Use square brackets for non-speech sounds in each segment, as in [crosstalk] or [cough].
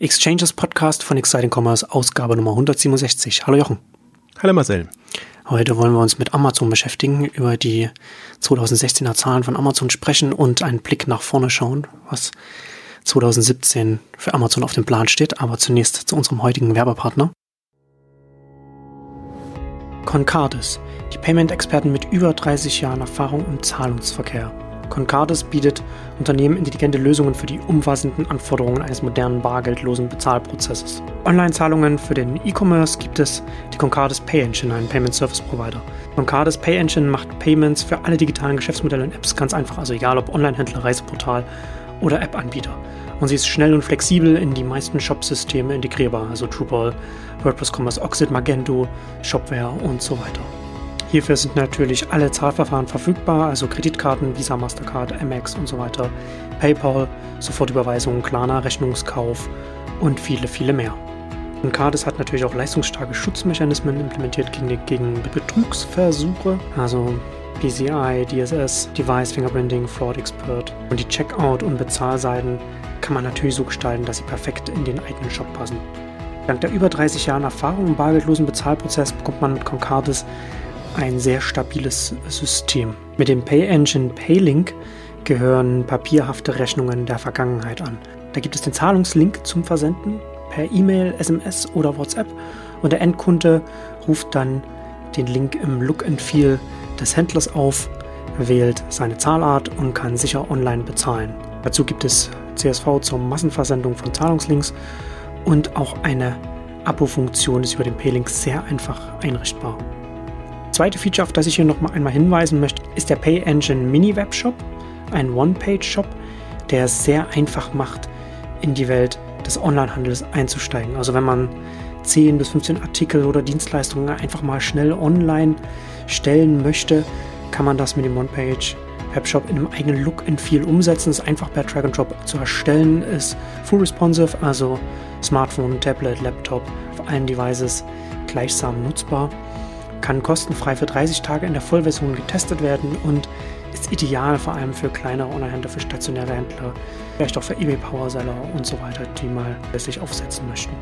Exchanges Podcast von Exciting Commerce, Ausgabe Nummer 167. Hallo Jochen. Hallo Marcel. Heute wollen wir uns mit Amazon beschäftigen, über die 2016er Zahlen von Amazon sprechen und einen Blick nach vorne schauen, was 2017 für Amazon auf dem Plan steht. Aber zunächst zu unserem heutigen Werbepartner. Concardis, die Payment-Experten mit über 30 Jahren Erfahrung im Zahlungsverkehr. Concardis bietet Unternehmen intelligente Lösungen für die umfassenden Anforderungen eines modernen bargeldlosen Bezahlprozesses. Online-Zahlungen für den E-Commerce gibt es die Concardis Pay Engine, einen Payment Service Provider. Concardis Pay Engine macht Payments für alle digitalen Geschäftsmodelle und Apps ganz einfach, also egal ob Online-Händler, Reiseportal oder App-Anbieter. Und sie ist schnell und flexibel in die meisten Shop-Systeme integrierbar, also Drupal, WordPress Commerce, Oxid, Magento, Shopware und so weiter. Hierfür sind natürlich alle Zahlverfahren verfügbar, also Kreditkarten, Visa, Mastercard, Amex und so weiter, PayPal, Sofortüberweisung, Klarna, Rechnungskauf und viele, viele mehr. Und Cardis hat natürlich auch leistungsstarke Schutzmechanismen implementiert gegen, gegen Betrugsversuche, also PCI, DSS, Device Fingerprinting, Fraud Expert. Und die Checkout- und Bezahlseiten kann man natürlich so gestalten, dass sie perfekt in den eigenen Shop passen. Dank der über 30 Jahren Erfahrung im bargeldlosen Bezahlprozess bekommt man mit Concardis ein sehr stabiles System. Mit dem Pay Engine PayLink gehören papierhafte Rechnungen der Vergangenheit an. Da gibt es den Zahlungslink zum Versenden per E-Mail, SMS oder WhatsApp und der Endkunde ruft dann den Link im Look and Feel des Händlers auf, wählt seine Zahlart und kann sicher online bezahlen. Dazu gibt es CSV zur Massenversendung von Zahlungslinks und auch eine Abo-Funktion ist über den Paylink sehr einfach einrichtbar zweite Feature, auf das ich hier noch mal einmal hinweisen möchte, ist der Pay Engine Mini Webshop, ein One-Page-Shop, der es sehr einfach macht, in die Welt des Onlinehandels einzusteigen. Also wenn man 10 bis 15 Artikel oder Dienstleistungen einfach mal schnell online stellen möchte, kann man das mit dem One-Page Webshop in einem eigenen Look and Feel umsetzen. Es ist einfach per Drag and Drop zu erstellen, ist full responsive, also Smartphone, Tablet, Laptop, auf allen Devices gleichsam nutzbar kann kostenfrei für 30 Tage in der Vollversion getestet werden und ist ideal vor allem für kleinere Online-Händler, für stationäre Händler, vielleicht auch für eBay-Powerseller und so weiter, die mal sich aufsetzen möchten.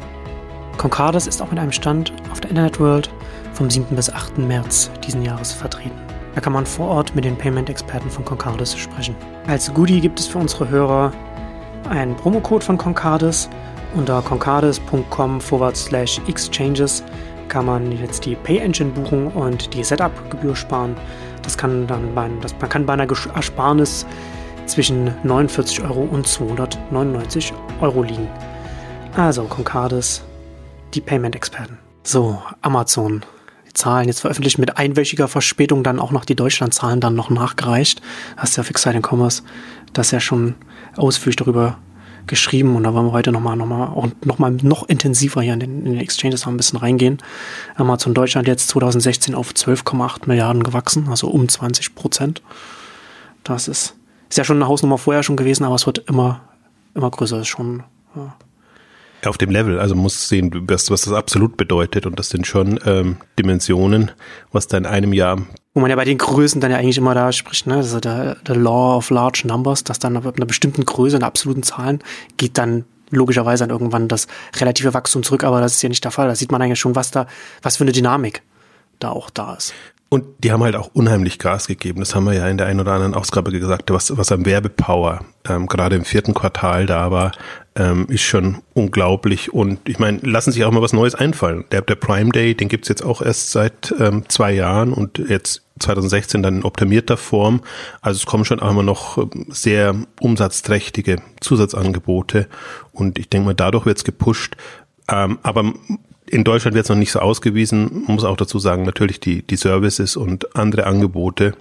Concardis ist auch mit einem Stand auf der Internet World vom 7. bis 8. März diesen Jahres vertreten. Da kann man vor Ort mit den Payment-Experten von Concardis sprechen. Als Goodie gibt es für unsere Hörer einen Promocode von Concardis unter slash exchanges kann man jetzt die Pay Engine buchen und die Setup-Gebühr sparen. Das kann dann bei, das, man kann bei einer Ersparnis zwischen 49 Euro und 299 Euro liegen. Also Concardis, die Payment-Experten. So, Amazon. Die Zahlen jetzt veröffentlicht mit einwöchiger Verspätung dann auch noch die Deutschland-Zahlen dann noch nachgereicht. Hast ja Exciting Commerce das ja schon ausführlich darüber geschrieben und da wollen wir heute nochmal noch mal, auch noch, mal noch intensiver hier in den, in den Exchanges noch ein bisschen reingehen. Amazon Deutschland jetzt 2016 auf 12,8 Milliarden gewachsen, also um 20 Prozent. Das ist, ist ja schon eine Hausnummer vorher schon gewesen, aber es wird immer, immer größer. ist schon, ja. Auf dem Level, also muss sehen, was, was das absolut bedeutet und das sind schon ähm, Dimensionen, was da in einem Jahr wo man ja bei den Größen dann ja eigentlich immer da spricht, ne, also der, der Law of Large Numbers, dass dann ab einer bestimmten Größe, in absoluten Zahlen, geht dann logischerweise dann irgendwann das relative Wachstum zurück, aber das ist ja nicht der Fall. Da sieht man eigentlich schon, was da, was für eine Dynamik da auch da ist. Und die haben halt auch unheimlich Gas gegeben. Das haben wir ja in der einen oder anderen Ausgabe gesagt, was, was am Werbepower ähm, gerade im vierten Quartal da war, ähm, ist schon unglaublich. Und ich meine, lassen sich auch mal was Neues einfallen. Der, der Prime Day, den gibt's jetzt auch erst seit ähm, zwei Jahren und jetzt 2016 dann in optimierter Form. Also es kommen schon auch immer noch ähm, sehr umsatzträchtige Zusatzangebote und ich denke mal, dadurch wird's gepusht. Ähm, aber in Deutschland wird es noch nicht so ausgewiesen. Man muss auch dazu sagen, natürlich die, die Services und andere Angebote,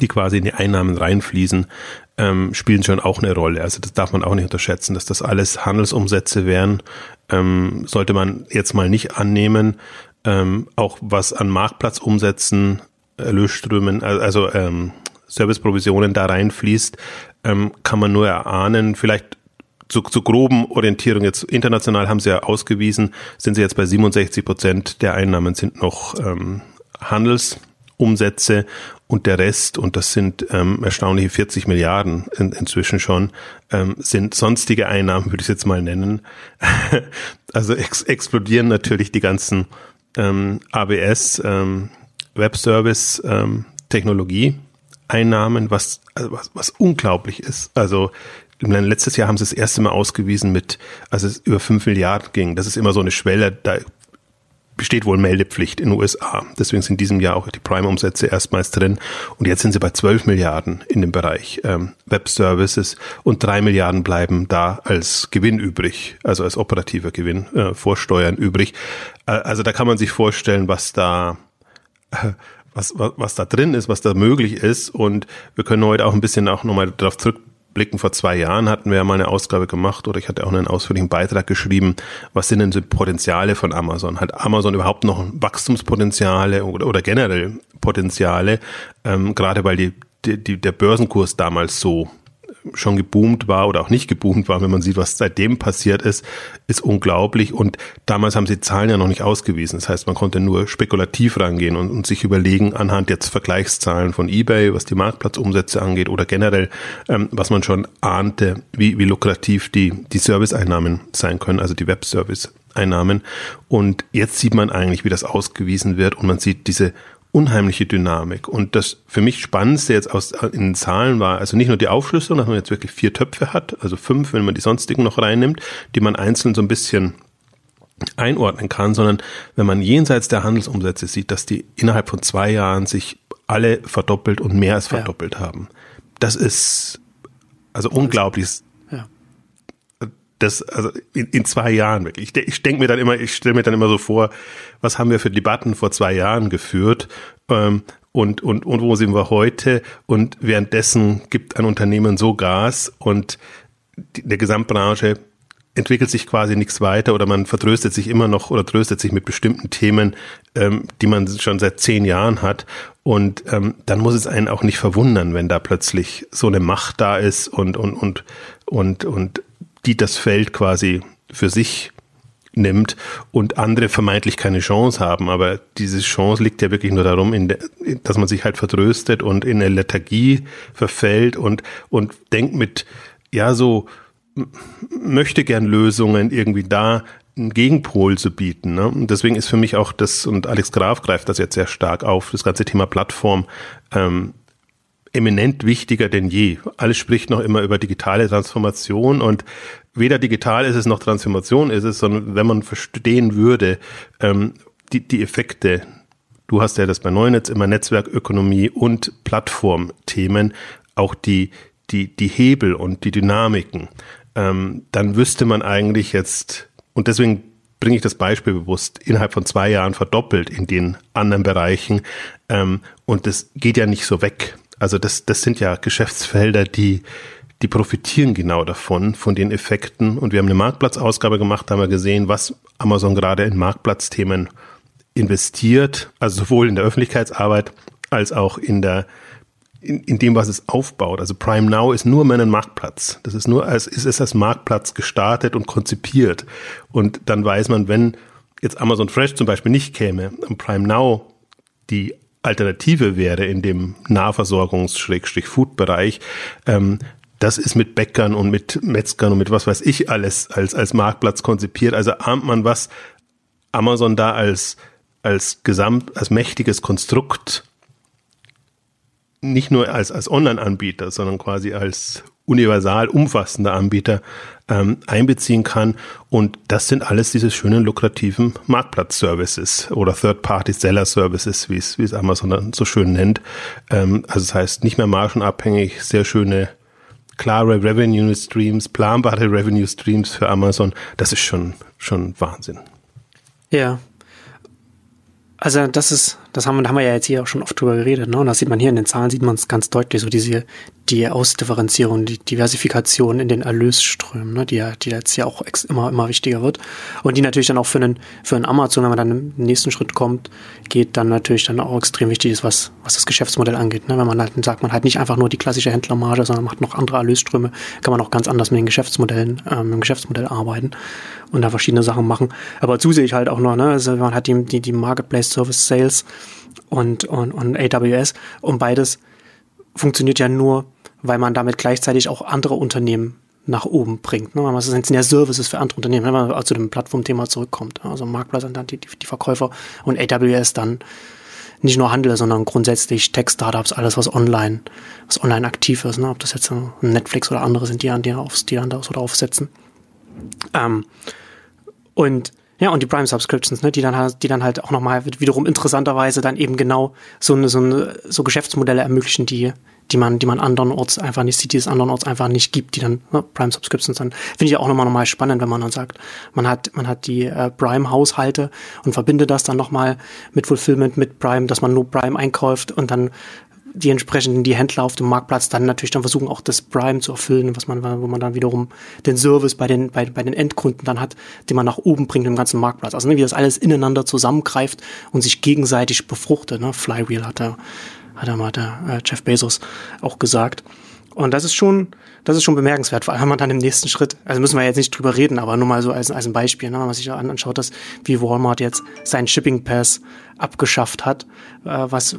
die quasi in die Einnahmen reinfließen, ähm, spielen schon auch eine Rolle. Also das darf man auch nicht unterschätzen, dass das alles Handelsumsätze wären, ähm, sollte man jetzt mal nicht annehmen. Ähm, auch was an Marktplatzumsätzen, Erlösströmen, also ähm, Serviceprovisionen da reinfließt, ähm, kann man nur erahnen. Vielleicht zu, zu groben Orientierung jetzt international haben sie ja ausgewiesen, sind sie jetzt bei 67 Prozent der Einnahmen sind noch ähm, Handelsumsätze Umsätze und der Rest, und das sind ähm, erstaunliche 40 Milliarden in, inzwischen schon, ähm, sind sonstige Einnahmen, würde ich jetzt mal nennen. [laughs] also ex explodieren natürlich die ganzen ähm, ABS, ähm, Web Service, ähm, Technologie Einnahmen, was, also was, was unglaublich ist. Also letztes Jahr haben sie das erste Mal ausgewiesen mit, also es über 5 Milliarden ging. Das ist immer so eine Schwelle, da besteht wohl Meldepflicht in den USA. Deswegen sind in diesem Jahr auch die Prime-Umsätze erstmals drin. Und jetzt sind sie bei 12 Milliarden in dem Bereich ähm, Web Services und 3 Milliarden bleiben da als Gewinn übrig, also als operativer Gewinn äh, vor Steuern übrig. Äh, also da kann man sich vorstellen, was da äh, [laughs] was, was, was da drin ist, was da möglich ist. Und wir können heute auch ein bisschen auch nochmal darauf zurückblicken. Vor zwei Jahren hatten wir ja mal eine Ausgabe gemacht oder ich hatte auch einen ausführlichen Beitrag geschrieben. Was sind denn so Potenziale von Amazon? Hat Amazon überhaupt noch Wachstumspotenziale oder, oder generell Potenziale? Ähm, gerade weil die, die, der Börsenkurs damals so schon geboomt war oder auch nicht geboomt war, wenn man sieht, was seitdem passiert ist, ist unglaublich. Und damals haben sie Zahlen ja noch nicht ausgewiesen. Das heißt, man konnte nur spekulativ rangehen und, und sich überlegen, anhand jetzt Vergleichszahlen von eBay, was die Marktplatzumsätze angeht oder generell, ähm, was man schon ahnte, wie, wie lukrativ die, die Serviceeinnahmen sein können, also die Webservice-Einnahmen. Und jetzt sieht man eigentlich, wie das ausgewiesen wird und man sieht diese unheimliche Dynamik. Und das für mich Spannendste jetzt aus, in den Zahlen war, also nicht nur die Aufschlüsselung, dass man jetzt wirklich vier Töpfe hat, also fünf, wenn man die sonstigen noch reinnimmt, die man einzeln so ein bisschen einordnen kann, sondern wenn man jenseits der Handelsumsätze sieht, dass die innerhalb von zwei Jahren sich alle verdoppelt und mehr als verdoppelt ja. haben. Das ist also unglaublich das, also in, in zwei Jahren wirklich. Ich, ich denke mir dann immer, ich stelle mir dann immer so vor, was haben wir für Debatten vor zwei Jahren geführt ähm, und, und, und wo sind wir heute? Und währenddessen gibt ein Unternehmen so Gas und die, der Gesamtbranche entwickelt sich quasi nichts weiter oder man vertröstet sich immer noch oder tröstet sich mit bestimmten Themen, ähm, die man schon seit zehn Jahren hat. Und ähm, dann muss es einen auch nicht verwundern, wenn da plötzlich so eine Macht da ist und, und, und, und, und die das Feld quasi für sich nimmt und andere vermeintlich keine Chance haben. Aber diese Chance liegt ja wirklich nur darum, der, dass man sich halt vertröstet und in eine Lethargie verfällt und, und denkt mit, ja, so möchte gern Lösungen irgendwie da einen Gegenpol zu bieten. Ne? Und deswegen ist für mich auch das, und Alex Graf greift das jetzt sehr stark auf, das ganze Thema Plattform ähm, eminent wichtiger denn je. Alles spricht noch immer über digitale Transformation und weder digital ist es noch Transformation ist es, sondern wenn man verstehen würde, ähm, die, die Effekte, du hast ja das bei Neunetz immer Netzwerkökonomie und Plattformthemen, auch die, die, die Hebel und die Dynamiken, ähm, dann wüsste man eigentlich jetzt, und deswegen bringe ich das Beispiel bewusst, innerhalb von zwei Jahren verdoppelt in den anderen Bereichen. Ähm, und das geht ja nicht so weg. Also das, das sind ja Geschäftsfelder, die, die profitieren genau davon, von den Effekten. Und wir haben eine Marktplatzausgabe gemacht, da haben wir gesehen, was Amazon gerade in Marktplatzthemen investiert, also sowohl in der Öffentlichkeitsarbeit als auch in der in, in dem, was es aufbaut. Also Prime Now ist nur mehr ein Marktplatz. Das ist nur als ist es als Marktplatz gestartet und konzipiert. Und dann weiß man, wenn jetzt Amazon Fresh zum Beispiel nicht käme, Prime Now die Alternative wäre in dem Nahversorgungs-Food-Bereich, ähm, das ist mit Bäckern und mit Metzgern und mit was weiß ich alles als, als Marktplatz konzipiert. Also ahnt man, was Amazon da als, als gesamt, als mächtiges Konstrukt nicht nur als, als Online-Anbieter, sondern quasi als universal umfassender Anbieter ähm, einbeziehen kann. Und das sind alles diese schönen lukrativen Marktplatz-Services oder Third-Party-Seller-Services, wie es, Amazon dann so schön nennt. Ähm, also das heißt, nicht mehr margenabhängig, sehr schöne, klare Revenue Streams, planbare [laughs] Revenue Streams für Amazon. Das ist schon, schon Wahnsinn. Ja. Also das ist, das haben, da haben wir ja jetzt hier auch schon oft drüber geredet, ne? Und das sieht man hier in den Zahlen, sieht man es ganz deutlich, so diese, die Ausdifferenzierung, die Diversifikation in den Erlösströmen, ne? die ja, die jetzt ja auch immer, immer wichtiger wird. Und die natürlich dann auch für einen, für einen Amazon, wenn man dann im nächsten Schritt kommt, geht, dann natürlich dann auch extrem wichtig ist, was, was das Geschäftsmodell angeht. Ne? Wenn man halt sagt, man halt nicht einfach nur die klassische Händlermarge, sondern macht noch andere Erlösströme, kann man auch ganz anders mit den Geschäftsmodellen, ähm, im Geschäftsmodell arbeiten und da verschiedene Sachen machen. Aber zusätzlich halt auch noch, ne, also man hat die, die, die Marketplace Service Sales, und, und, und AWS. Und beides funktioniert ja nur, weil man damit gleichzeitig auch andere Unternehmen nach oben bringt. Ne? Das sind ja Services für andere Unternehmen, wenn man zu dem Plattformthema zurückkommt. Also Marktplatz und dann die, die Verkäufer und AWS dann nicht nur Handel, sondern grundsätzlich Tech-Startups, alles was online, was online aktiv ist, ne? ob das jetzt Netflix oder andere sind, die an die, aufs, die dann da so drauf setzen. Ähm, und ja, und die Prime Subscriptions, ne, die dann halt, die dann halt auch nochmal wiederum interessanterweise dann eben genau so eine, so eine, so Geschäftsmodelle ermöglichen, die, die man, die man andernorts einfach nicht sieht, die es andernorts einfach nicht gibt, die dann ne, Prime Subscriptions dann finde ich auch nochmal nochmal spannend, wenn man dann sagt, man hat man hat die äh, Prime Haushalte und verbindet das dann nochmal mit Fulfillment mit Prime, dass man nur Prime einkauft und dann die entsprechenden, die Händler auf dem Marktplatz dann natürlich dann versuchen, auch das Prime zu erfüllen, was man, wo man dann wiederum den Service bei den, bei, bei den Endkunden dann hat, den man nach oben bringt im ganzen Marktplatz. Also ne, wie das alles ineinander zusammengreift und sich gegenseitig befruchtet. Ne? Flywheel hat er, hat er mal der äh, Jeff Bezos auch gesagt. Und das ist schon, das ist schon bemerkenswert. Vor allem wenn man dann im nächsten Schritt, also müssen wir jetzt nicht drüber reden, aber nur mal so als, als ein Beispiel, ne, wenn man sich anschaut, dass wie Walmart jetzt seinen Shipping Pass abgeschafft hat, äh, was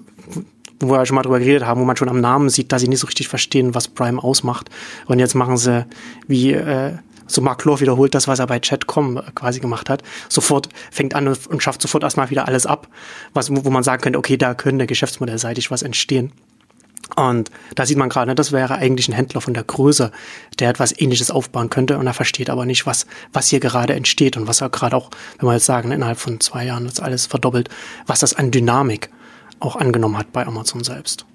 wo wir schon mal drüber geredet haben, wo man schon am Namen sieht, dass sie nicht so richtig verstehen, was Prime ausmacht. Und jetzt machen sie, wie äh, so Mark Lore wiederholt das, was er bei Chatcom quasi gemacht hat. Sofort fängt an und schafft sofort erstmal wieder alles ab, was, wo man sagen könnte, okay, da könnte geschäftsmodellseitig was entstehen. Und da sieht man gerade, das wäre eigentlich ein Händler von der Größe, der etwas ähnliches aufbauen könnte und er versteht aber nicht, was, was hier gerade entsteht und was er gerade auch, wenn wir jetzt sagen, innerhalb von zwei Jahren ist alles verdoppelt, was das an Dynamik auch angenommen hat bei Amazon selbst.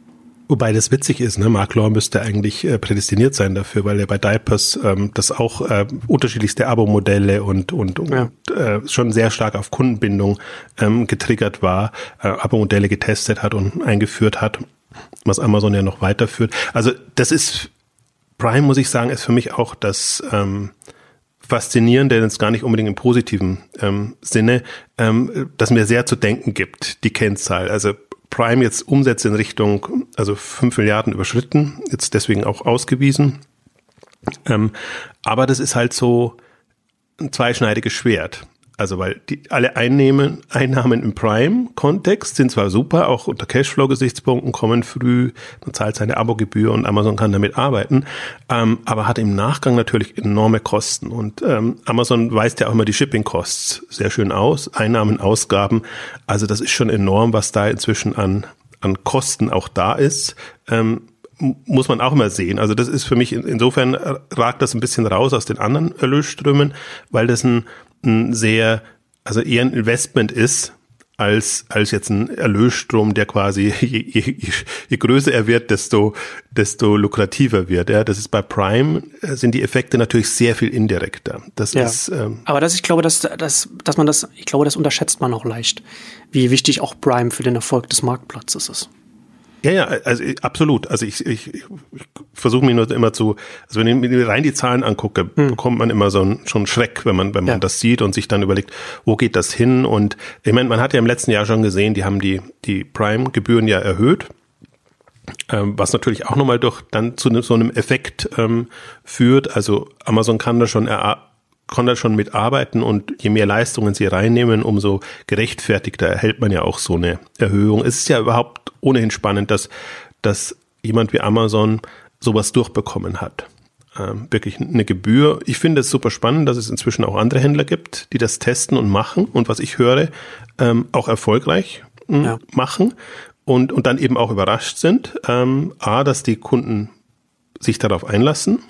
Wobei das witzig ist, ne? Mark Law müsste eigentlich äh, prädestiniert sein dafür, weil er bei Diapers ähm, das auch äh, unterschiedlichste Abo-Modelle und, und, und ja. äh, schon sehr stark auf Kundenbindung ähm, getriggert war, äh, Abo-Modelle getestet hat und eingeführt hat, was Amazon ja noch weiterführt. Also das ist, Prime muss ich sagen, ist für mich auch das ähm, Faszinierende, jetzt gar nicht unbedingt im positiven ähm, Sinne, ähm, dass mir sehr zu denken gibt, die Kennzahl. Also Prime jetzt Umsätze in Richtung, also 5 Milliarden überschritten, jetzt deswegen auch ausgewiesen. Ähm, aber das ist halt so ein zweischneidiges Schwert. Also weil die, alle Einnehmen, Einnahmen im Prime-Kontext sind zwar super, auch unter Cashflow-Gesichtspunkten kommen früh, man zahlt seine Abogebühr und Amazon kann damit arbeiten, ähm, aber hat im Nachgang natürlich enorme Kosten. Und ähm, Amazon weist ja auch immer die Shipping-Costs sehr schön aus, Einnahmen, Ausgaben. Also das ist schon enorm, was da inzwischen an, an Kosten auch da ist. Ähm, muss man auch immer sehen. Also das ist für mich, insofern ragt das ein bisschen raus aus den anderen Erlösströmen, weil das ein ein sehr, also eher ein Investment ist, als, als jetzt ein Erlösstrom, der quasi, [laughs] je, je, je größer er wird, desto, desto lukrativer wird. Ja, das ist bei Prime, äh, sind die Effekte natürlich sehr viel indirekter. Das ja. ist, ähm, Aber das, ich glaube, dass, dass, dass man das, ich glaube, das unterschätzt man auch leicht, wie wichtig auch Prime für den Erfolg des Marktplatzes ist. Ja, ja, also absolut. Also ich, ich, ich versuche mir nur immer zu, also wenn ich mir rein die Zahlen angucke, hm. bekommt man immer so einen, schon Schreck, wenn man, wenn man ja. das sieht und sich dann überlegt, wo geht das hin? Und ich meine, man hat ja im letzten Jahr schon gesehen, die haben die, die Prime-Gebühren ja erhöht. Ähm, was natürlich auch nochmal durch dann zu so einem Effekt ähm, führt. Also Amazon kann da schon kann da schon mitarbeiten und je mehr Leistungen sie reinnehmen, umso gerechtfertigter erhält man ja auch so eine Erhöhung. Es ist ja überhaupt ohnehin spannend, dass, dass jemand wie Amazon sowas durchbekommen hat. Ähm, wirklich eine Gebühr. Ich finde es super spannend, dass es inzwischen auch andere Händler gibt, die das testen und machen und was ich höre, ähm, auch erfolgreich hm, ja. machen und, und dann eben auch überrascht sind. Ähm, A, dass die Kunden sich darauf einlassen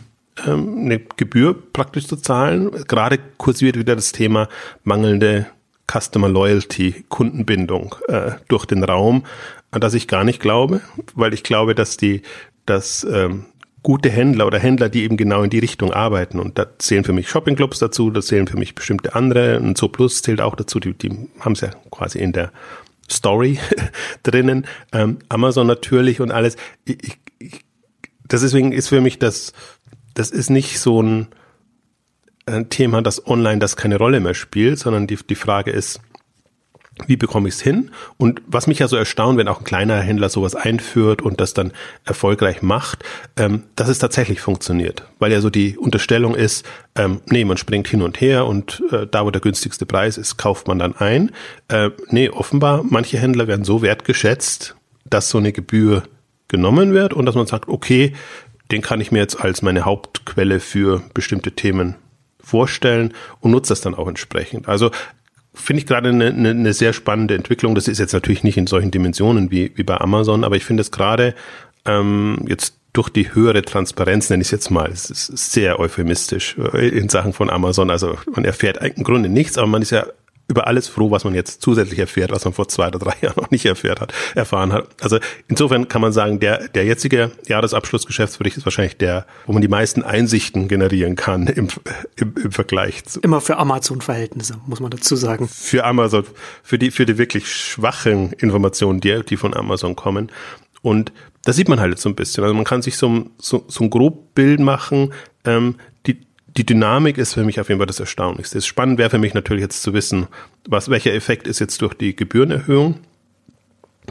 ähm, eine Gebühr praktisch zu zahlen. Gerade kursiert wieder das Thema mangelnde Customer Loyalty, Kundenbindung äh, durch den Raum, an das ich gar nicht glaube, weil ich glaube, dass die, dass ähm, gute Händler oder Händler, die eben genau in die Richtung arbeiten. Und da zählen für mich Shoppingclubs dazu, da zählen für mich bestimmte andere. Und So Plus zählt auch dazu, die, die haben es ja quasi in der Story [laughs] drinnen. Ähm, Amazon natürlich und alles. Ich, ich, deswegen ist für mich das das ist nicht so ein, ein Thema, das online das keine Rolle mehr spielt, sondern die, die Frage ist, wie bekomme ich es hin? Und was mich ja so erstaunt, wenn auch ein kleiner Händler sowas einführt und das dann erfolgreich macht, ähm, dass es tatsächlich funktioniert. Weil ja so die Unterstellung ist, ähm, nee, man springt hin und her und äh, da, wo der günstigste Preis ist, kauft man dann ein. Äh, nee, offenbar, manche Händler werden so wertgeschätzt, dass so eine Gebühr genommen wird und dass man sagt, okay, den kann ich mir jetzt als meine Hauptquelle für bestimmte Themen vorstellen und nutze das dann auch entsprechend. Also finde ich gerade eine, eine, eine sehr spannende Entwicklung. Das ist jetzt natürlich nicht in solchen Dimensionen wie, wie bei Amazon, aber ich finde es gerade ähm, jetzt durch die höhere Transparenz, nenne ich es jetzt mal, es ist sehr euphemistisch äh, in Sachen von Amazon. Also man erfährt im Grunde nichts, aber man ist ja über alles froh, was man jetzt zusätzlich erfährt, was man vor zwei oder drei [laughs] Jahren noch nicht erfährt hat, erfahren hat. Also insofern kann man sagen, der, der jetzige Jahresabschlussgeschäftsbericht ist wahrscheinlich der, wo man die meisten Einsichten generieren kann im, im, im Vergleich zu. Immer für Amazon-Verhältnisse, muss man dazu sagen. Für Amazon, für die, für die wirklich schwachen Informationen, die, die von Amazon kommen. Und da sieht man halt jetzt so ein bisschen. Also man kann sich so, so, so ein grob Bild machen, ähm, die, Dynamik ist für mich auf jeden Fall das Erstaunlichste. Das spannend wäre für mich natürlich jetzt zu wissen, was, welcher Effekt ist jetzt durch die Gebührenerhöhung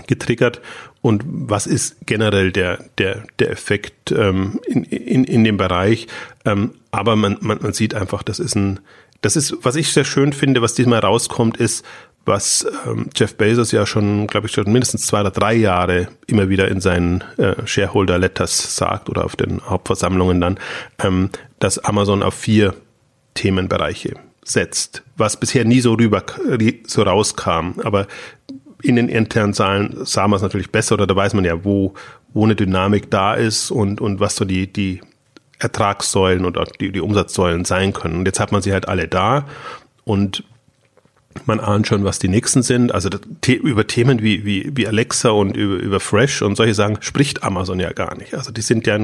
getriggert und was ist generell der, der, der Effekt ähm, in, in, in dem Bereich. Ähm, aber man, man, man sieht einfach, das ist ein, das ist, was ich sehr schön finde, was diesmal rauskommt, ist, was ähm, Jeff Bezos ja schon, glaube ich, schon mindestens zwei oder drei Jahre immer wieder in seinen äh, Shareholder Letters sagt oder auf den Hauptversammlungen dann, ähm, dass Amazon auf vier Themenbereiche setzt, was bisher nie so rüber so rauskam. Aber in den internen Zahlen sah man es natürlich besser oder da weiß man ja, wo, wo eine Dynamik da ist und, und was so die, die Ertragssäulen oder die, die Umsatzsäulen sein können. Und jetzt hat man sie halt alle da und man ahnt schon, was die nächsten sind. Also über Themen wie, wie, wie Alexa und über, über Fresh und solche Sachen spricht Amazon ja gar nicht. Also die sind ja,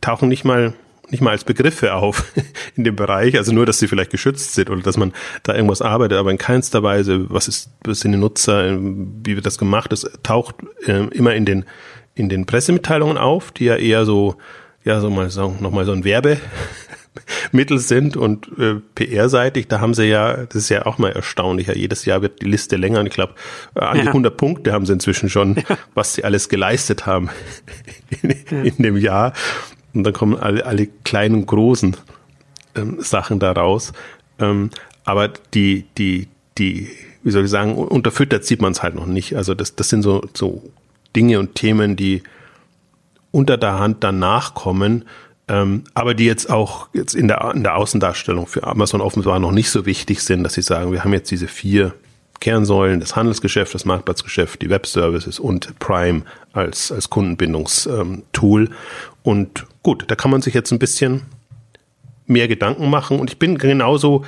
tauchen nicht mal nicht mal als Begriffe auf [laughs] in dem Bereich, also nur, dass sie vielleicht geschützt sind oder dass man da irgendwas arbeitet, aber in keinster Weise, was ist, was sind die Nutzer, wie wird das gemacht, es taucht äh, immer in den, in den Pressemitteilungen auf, die ja eher so, ja, so mal sagen, nochmal so ein Werbe, [laughs] Mittel sind und äh, PR-seitig, da haben sie ja, das ist ja auch mal erstaunlicher, jedes Jahr wird die Liste länger und ich glaube, äh, an die 100 Punkte haben sie inzwischen schon, ja. was sie alles geleistet haben [laughs] in, ja. in, dem Jahr. Und dann kommen alle, alle kleinen, großen ähm, Sachen da raus. Ähm, aber die, die, die, wie soll ich sagen, unterfüttert sieht man es halt noch nicht. Also das, das sind so, so Dinge und Themen, die unter der Hand danach kommen, ähm, aber die jetzt auch jetzt in der, in der Außendarstellung für Amazon offenbar noch nicht so wichtig sind, dass sie sagen, wir haben jetzt diese vier Kernsäulen, das Handelsgeschäft, das Marktplatzgeschäft, die Webservices und Prime als, als Kundenbindungstool. Und gut, da kann man sich jetzt ein bisschen mehr Gedanken machen. Und ich bin genauso,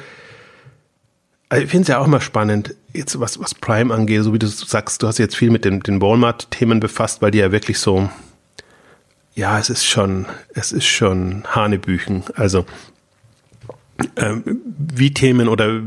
also ich finde es ja auch mal spannend, jetzt was, was Prime angeht, so wie du sagst, du hast jetzt viel mit den, den Walmart-Themen befasst, weil die ja wirklich so, ja, es ist schon, es ist schon Hanebüchen. Also ähm, wie Themen oder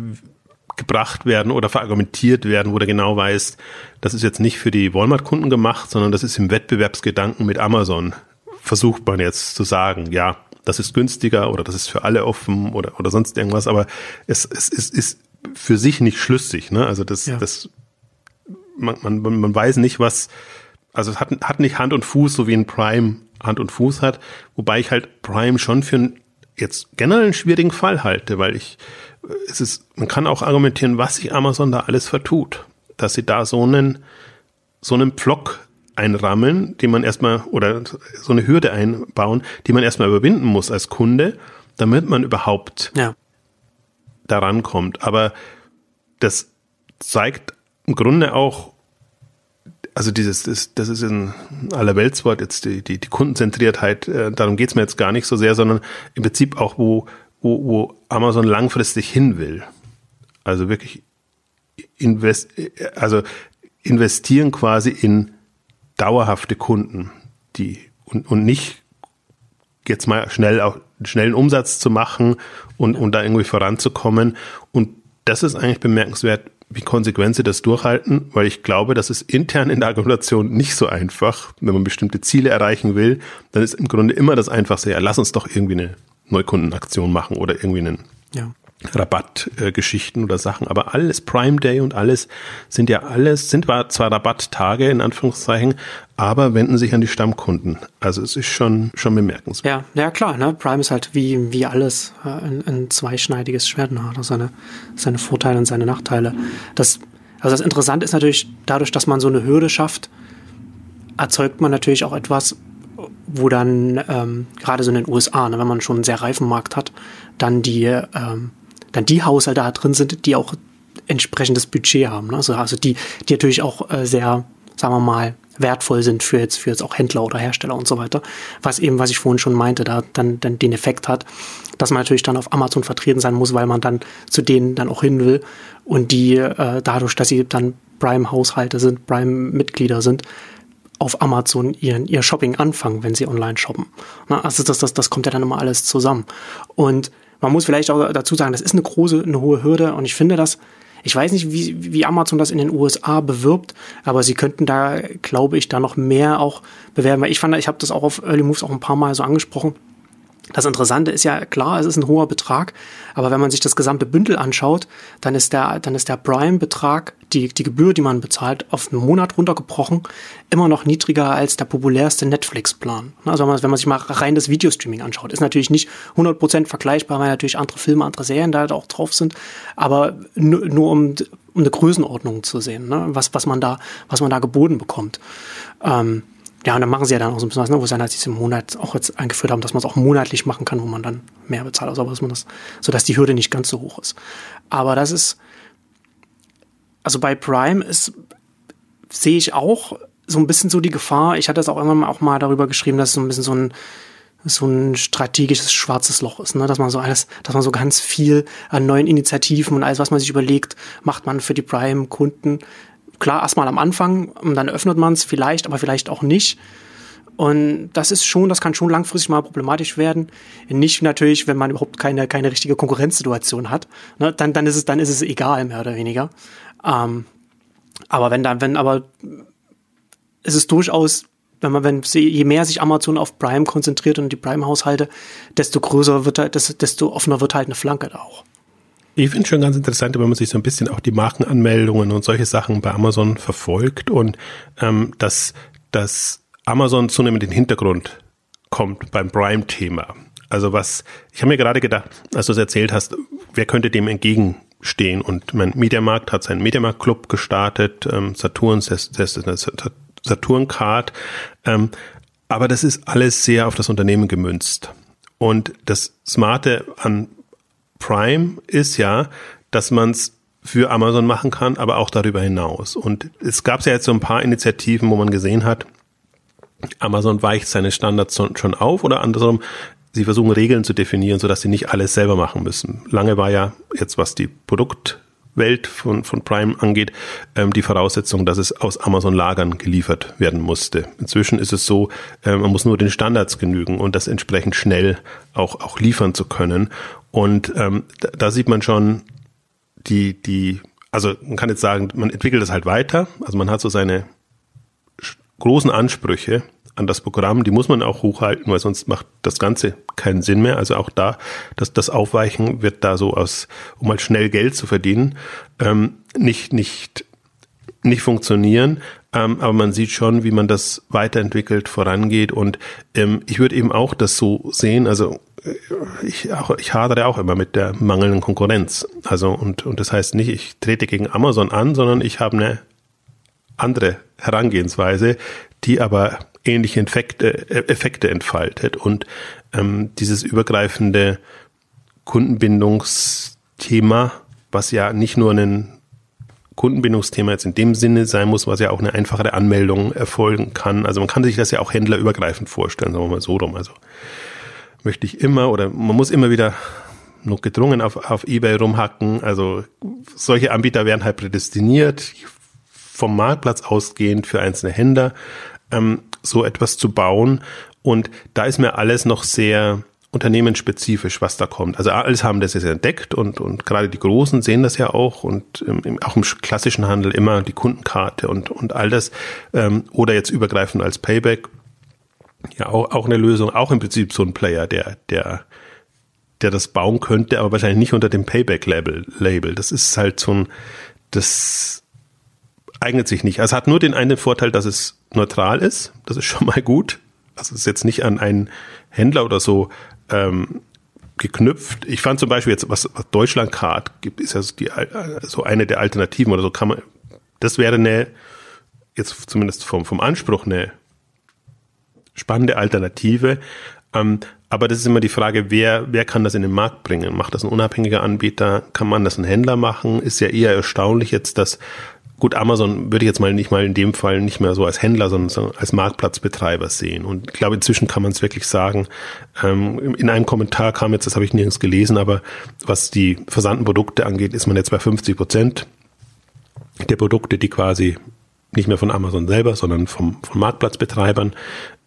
gebracht werden oder verargumentiert werden, wo du genau weißt, das ist jetzt nicht für die Walmart-Kunden gemacht, sondern das ist im Wettbewerbsgedanken mit Amazon. Versucht man jetzt zu sagen, ja, das ist günstiger oder das ist für alle offen oder, oder sonst irgendwas, aber es, es, es ist für sich nicht schlüssig. Ne? Also das, ja. das man, man, man weiß nicht, was, also es hat, hat nicht Hand und Fuß, so wie ein Prime Hand und Fuß hat, wobei ich halt Prime schon für einen jetzt generell einen schwierigen Fall halte, weil ich, es ist, man kann auch argumentieren, was sich Amazon da alles vertut, dass sie da so einen, so einen Pflock einrammeln, den man erstmal, oder so eine Hürde einbauen, die man erstmal überwinden muss als Kunde, damit man überhaupt ja. daran kommt. Aber das zeigt im Grunde auch, also dieses, das, das ist in aller Weltswort jetzt die, die, die Kundenzentriertheit, äh, darum geht's mir jetzt gar nicht so sehr, sondern im Prinzip auch, wo, wo, wo Amazon langfristig hin will. Also wirklich invest, also investieren quasi in dauerhafte Kunden, die und, und nicht jetzt mal schnell auch einen schnellen Umsatz zu machen und, und da irgendwie voranzukommen. Und das ist eigentlich bemerkenswert, wie konsequent sie das durchhalten, weil ich glaube, das ist intern in der Argumentation nicht so einfach. Wenn man bestimmte Ziele erreichen will, dann ist im Grunde immer das Einfachste, ja, lass uns doch irgendwie eine Neukundenaktion machen oder irgendwie einen, ja. Rabattgeschichten äh, oder Sachen, aber alles Prime Day und alles sind ja alles, sind zwar Rabatttage in Anführungszeichen, aber wenden sich an die Stammkunden. Also es ist schon, schon bemerkenswert. Ja, ja klar, ne? Prime ist halt wie, wie alles äh, ein, ein zweischneidiges Schwert, ne? hat seine, seine Vorteile und seine Nachteile. Das, also das Interessante ist natürlich, dadurch, dass man so eine Hürde schafft, erzeugt man natürlich auch etwas, wo dann ähm, gerade so in den USA, ne, wenn man schon einen sehr reifen Markt hat, dann die ähm, dann die Haushalte da drin sind, die auch entsprechendes Budget haben. Ne? Also, also die, die natürlich auch äh, sehr, sagen wir mal, wertvoll sind für jetzt, für jetzt auch Händler oder Hersteller und so weiter. Was eben, was ich vorhin schon meinte, da dann, dann den Effekt hat, dass man natürlich dann auf Amazon vertreten sein muss, weil man dann zu denen dann auch hin will und die äh, dadurch, dass sie dann Prime-Haushalte sind, Prime-Mitglieder sind, auf Amazon ihren, ihr Shopping anfangen, wenn sie online shoppen. Na, also das, das, das kommt ja dann immer alles zusammen. Und man muss vielleicht auch dazu sagen, das ist eine große, eine hohe Hürde und ich finde das, ich weiß nicht, wie, wie Amazon das in den USA bewirbt, aber sie könnten da, glaube ich, da noch mehr auch bewerben. Weil ich fand, ich habe das auch auf Early Moves auch ein paar Mal so angesprochen. Das Interessante ist ja klar, es ist ein hoher Betrag, aber wenn man sich das gesamte Bündel anschaut, dann ist der, dann ist der Prime-Betrag, die, die Gebühr, die man bezahlt, auf einen Monat runtergebrochen, immer noch niedriger als der populärste Netflix-Plan. Also wenn man, wenn man sich mal rein das Videostreaming anschaut, ist natürlich nicht 100% vergleichbar, weil natürlich andere Filme, andere Serien da halt auch drauf sind, aber nur, nur um, um eine Größenordnung zu sehen, ne? was, was man da, was man da geboten bekommt. Ähm, ja, und dann machen sie ja dann auch so ein bisschen was, ne, wo sie dann halt diesen Monat auch jetzt eingeführt haben, dass man es auch monatlich machen kann, wo man dann mehr bezahlt, also dass man das, so dass die Hürde nicht ganz so hoch ist. Aber das ist, also bei Prime ist, sehe ich auch so ein bisschen so die Gefahr. Ich hatte es auch irgendwann auch mal darüber geschrieben, dass es so ein bisschen so ein, so ein strategisches schwarzes Loch ist, ne? dass man so alles, dass man so ganz viel an neuen Initiativen und alles, was man sich überlegt, macht man für die Prime-Kunden klar, erstmal am Anfang, und dann öffnet man es vielleicht, aber vielleicht auch nicht. Und das ist schon, das kann schon langfristig mal problematisch werden. Nicht natürlich, wenn man überhaupt keine, keine richtige Konkurrenzsituation hat. Ne, dann, dann ist es, dann ist es egal, mehr oder weniger. Ähm, aber wenn dann, wenn, aber es ist durchaus, wenn man, wenn, je mehr sich Amazon auf Prime konzentriert und die Prime-Haushalte, desto größer wird desto offener wird halt eine Flanke da auch. Ich finde schon ganz interessant, wenn man sich so ein bisschen auch die Markenanmeldungen und solche Sachen bei Amazon verfolgt und ähm, dass, dass Amazon zunehmend in den Hintergrund kommt beim Prime-Thema. Also was, ich habe mir gerade gedacht, als du es erzählt hast, wer könnte dem entgegenstehen? Und mein Mediamarkt hat seinen Mediamarkt-Club gestartet, ähm, Saturn, Saturn-Card. Ähm, aber das ist alles sehr auf das Unternehmen gemünzt. Und das Smarte an Prime ist ja, dass man es für Amazon machen kann, aber auch darüber hinaus. Und es gab ja jetzt so ein paar Initiativen, wo man gesehen hat, Amazon weicht seine Standards schon auf oder andersrum, sie versuchen Regeln zu definieren, sodass sie nicht alles selber machen müssen. Lange war ja jetzt, was die Produktwelt von, von Prime angeht, ähm, die Voraussetzung, dass es aus Amazon-Lagern geliefert werden musste. Inzwischen ist es so, äh, man muss nur den Standards genügen und das entsprechend schnell auch, auch liefern zu können. Und ähm, da, sieht man schon die, die, also man kann jetzt sagen, man entwickelt es halt weiter. Also man hat so seine großen Ansprüche an das Programm, die muss man auch hochhalten, weil sonst macht das Ganze keinen Sinn mehr. Also auch da, dass das Aufweichen wird da so aus, um mal schnell Geld zu verdienen, ähm, nicht, nicht, nicht funktionieren. Ähm, aber man sieht schon, wie man das weiterentwickelt, vorangeht. Und ähm, ich würde eben auch das so sehen, also ich, auch, ich hadere auch immer mit der mangelnden Konkurrenz. Also, und, und das heißt nicht, ich trete gegen Amazon an, sondern ich habe eine andere Herangehensweise, die aber ähnliche Effekte, Effekte entfaltet. Und ähm, dieses übergreifende Kundenbindungsthema, was ja nicht nur ein Kundenbindungsthema jetzt in dem Sinne sein muss, was ja auch eine einfachere Anmeldung erfolgen kann. Also man kann sich das ja auch händlerübergreifend vorstellen, sagen wir mal so rum. Also möchte ich immer oder man muss immer wieder noch gedrungen auf, auf Ebay rumhacken. Also solche Anbieter werden halt prädestiniert, vom Marktplatz ausgehend für einzelne Händler ähm, so etwas zu bauen. Und da ist mir alles noch sehr unternehmensspezifisch, was da kommt. Also alles haben das jetzt entdeckt und, und gerade die Großen sehen das ja auch und ähm, auch im klassischen Handel immer die Kundenkarte und, und all das ähm, oder jetzt übergreifend als Payback ja auch, auch eine Lösung, auch im Prinzip so ein Player, der, der der das bauen könnte, aber wahrscheinlich nicht unter dem Payback-Label. Label. Das ist halt so ein, das eignet sich nicht. Also es hat nur den einen Vorteil, dass es neutral ist. Das ist schon mal gut. Also es ist jetzt nicht an einen Händler oder so ähm, geknüpft. Ich fand zum Beispiel jetzt, was, was Deutschlandcard gibt, ist ja so, die, so eine der Alternativen oder so kann man, das wäre eine, jetzt zumindest vom, vom Anspruch eine spannende Alternative. Ähm, aber das ist immer die Frage, wer, wer kann das in den Markt bringen? Macht das ein unabhängiger Anbieter? Kann man das ein Händler machen? Ist ja eher erstaunlich jetzt, dass gut, Amazon würde ich jetzt mal nicht mal in dem Fall nicht mehr so als Händler, sondern als Marktplatzbetreiber sehen. Und ich glaube, inzwischen kann man es wirklich sagen. Ähm, in einem Kommentar kam jetzt, das habe ich nirgends gelesen, aber was die versandten Produkte angeht, ist man jetzt bei 50 Prozent der Produkte, die quasi nicht mehr von Amazon selber, sondern vom, von Marktplatzbetreibern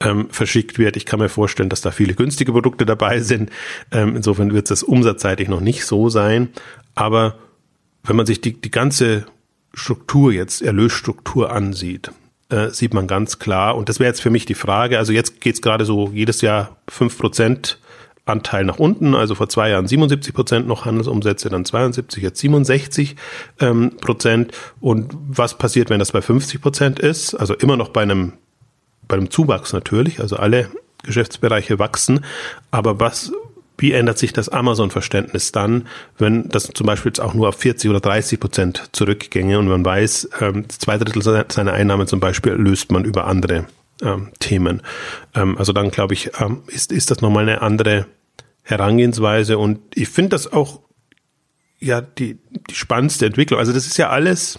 ähm, verschickt wird. Ich kann mir vorstellen, dass da viele günstige Produkte dabei sind. Ähm, insofern wird es umsatzseitig noch nicht so sein. Aber wenn man sich die, die ganze Struktur jetzt, Erlösstruktur ansieht, äh, sieht man ganz klar, und das wäre jetzt für mich die Frage, also jetzt geht es gerade so jedes Jahr fünf Prozent Anteil nach unten, also vor zwei Jahren 77 Prozent noch Handelsumsätze, dann 72, jetzt 67 ähm, Prozent. Und was passiert, wenn das bei 50 Prozent ist? Also immer noch bei einem, bei einem Zuwachs natürlich, also alle Geschäftsbereiche wachsen. Aber was, wie ändert sich das Amazon-Verständnis dann, wenn das zum Beispiel jetzt auch nur auf 40 oder 30 Prozent zurückgänge und man weiß, ähm, zwei Drittel seiner Einnahmen zum Beispiel löst man über andere ähm, Themen. Ähm, also dann glaube ich, ähm, ist, ist das nochmal eine andere Herangehensweise und ich finde das auch ja die, die spannendste Entwicklung. Also das ist ja alles,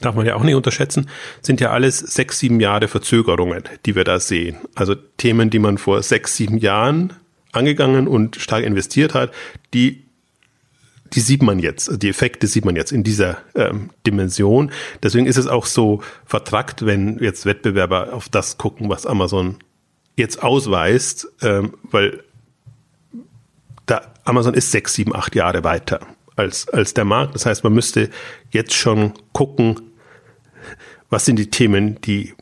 darf man ja auch nicht unterschätzen, sind ja alles sechs, sieben Jahre Verzögerungen, die wir da sehen. Also Themen, die man vor sechs, sieben Jahren angegangen und stark investiert hat, die die sieht man jetzt, die Effekte sieht man jetzt in dieser ähm, Dimension. Deswegen ist es auch so vertrackt, wenn jetzt Wettbewerber auf das gucken, was Amazon jetzt ausweist, ähm, weil da Amazon ist sechs, sieben, acht Jahre weiter als, als der Markt. Das heißt, man müsste jetzt schon gucken, was sind die Themen, die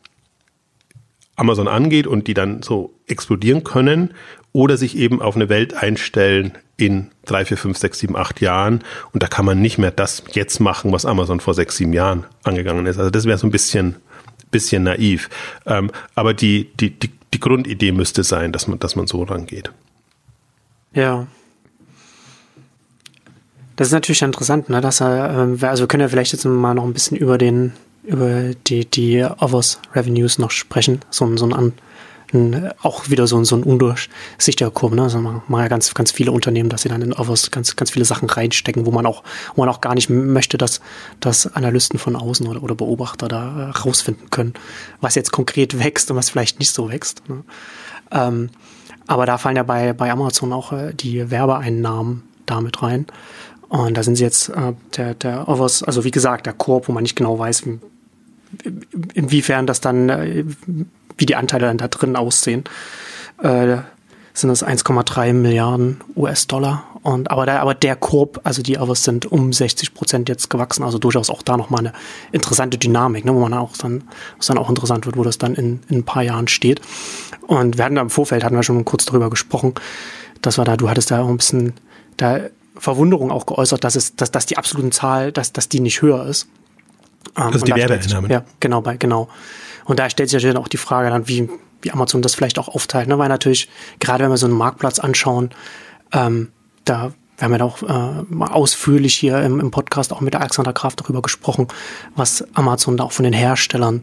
Amazon angeht und die dann so explodieren können oder sich eben auf eine Welt einstellen in drei, vier, fünf, sechs, sieben, acht Jahren. Und da kann man nicht mehr das jetzt machen, was Amazon vor sechs, sieben Jahren angegangen ist. Also das wäre so ein bisschen, bisschen naiv. Ähm, aber die, die, die, die Grundidee müsste sein, dass man, dass man so rangeht. Ja, das ist natürlich interessant, ne, dass er, äh, also wir können ja vielleicht jetzt mal noch ein bisschen über den, über die, die Others Revenues noch sprechen. So, so ein, ein auch wieder so, so ein undurchsichtiger Kurve, ne? Also man machen ja ganz, ganz viele Unternehmen, dass sie dann in Others ganz, ganz viele Sachen reinstecken, wo man auch, wo man auch gar nicht möchte, dass, dass Analysten von außen oder, oder Beobachter da rausfinden können, was jetzt konkret wächst und was vielleicht nicht so wächst. Ne? Ähm, aber da fallen ja bei, bei Amazon auch äh, die Werbeeinnahmen damit rein. Und da sind sie jetzt äh, der, der Overs, also wie gesagt, der Korb, wo man nicht genau weiß, inwiefern das dann, äh, wie die Anteile dann da drin aussehen. Äh, sind das 1,3 Milliarden US-Dollar. Und aber der, aber der Korb, also die Overs sind um 60 Prozent jetzt gewachsen, also durchaus auch da nochmal eine interessante Dynamik, ne, wo man auch dann, was dann auch interessant wird, wo das dann in, in ein paar Jahren steht. Und wir hatten da im Vorfeld, hatten wir schon kurz darüber gesprochen, dass wir da, du hattest da auch ein bisschen da Verwunderung auch geäußert, dass es, dass, dass die absoluten Zahl, dass, dass die nicht höher ist. Ähm, also die Werbeeinnahmen. Ja, genau, bei, genau. Und da stellt sich natürlich auch die Frage dann, wie, wie Amazon das vielleicht auch aufteilt, ne? weil natürlich, gerade wenn wir so einen Marktplatz anschauen, ähm, da wir haben ja auch äh, mal ausführlich hier im, im Podcast auch mit Alexander Graf darüber gesprochen, was Amazon da auch von den Herstellern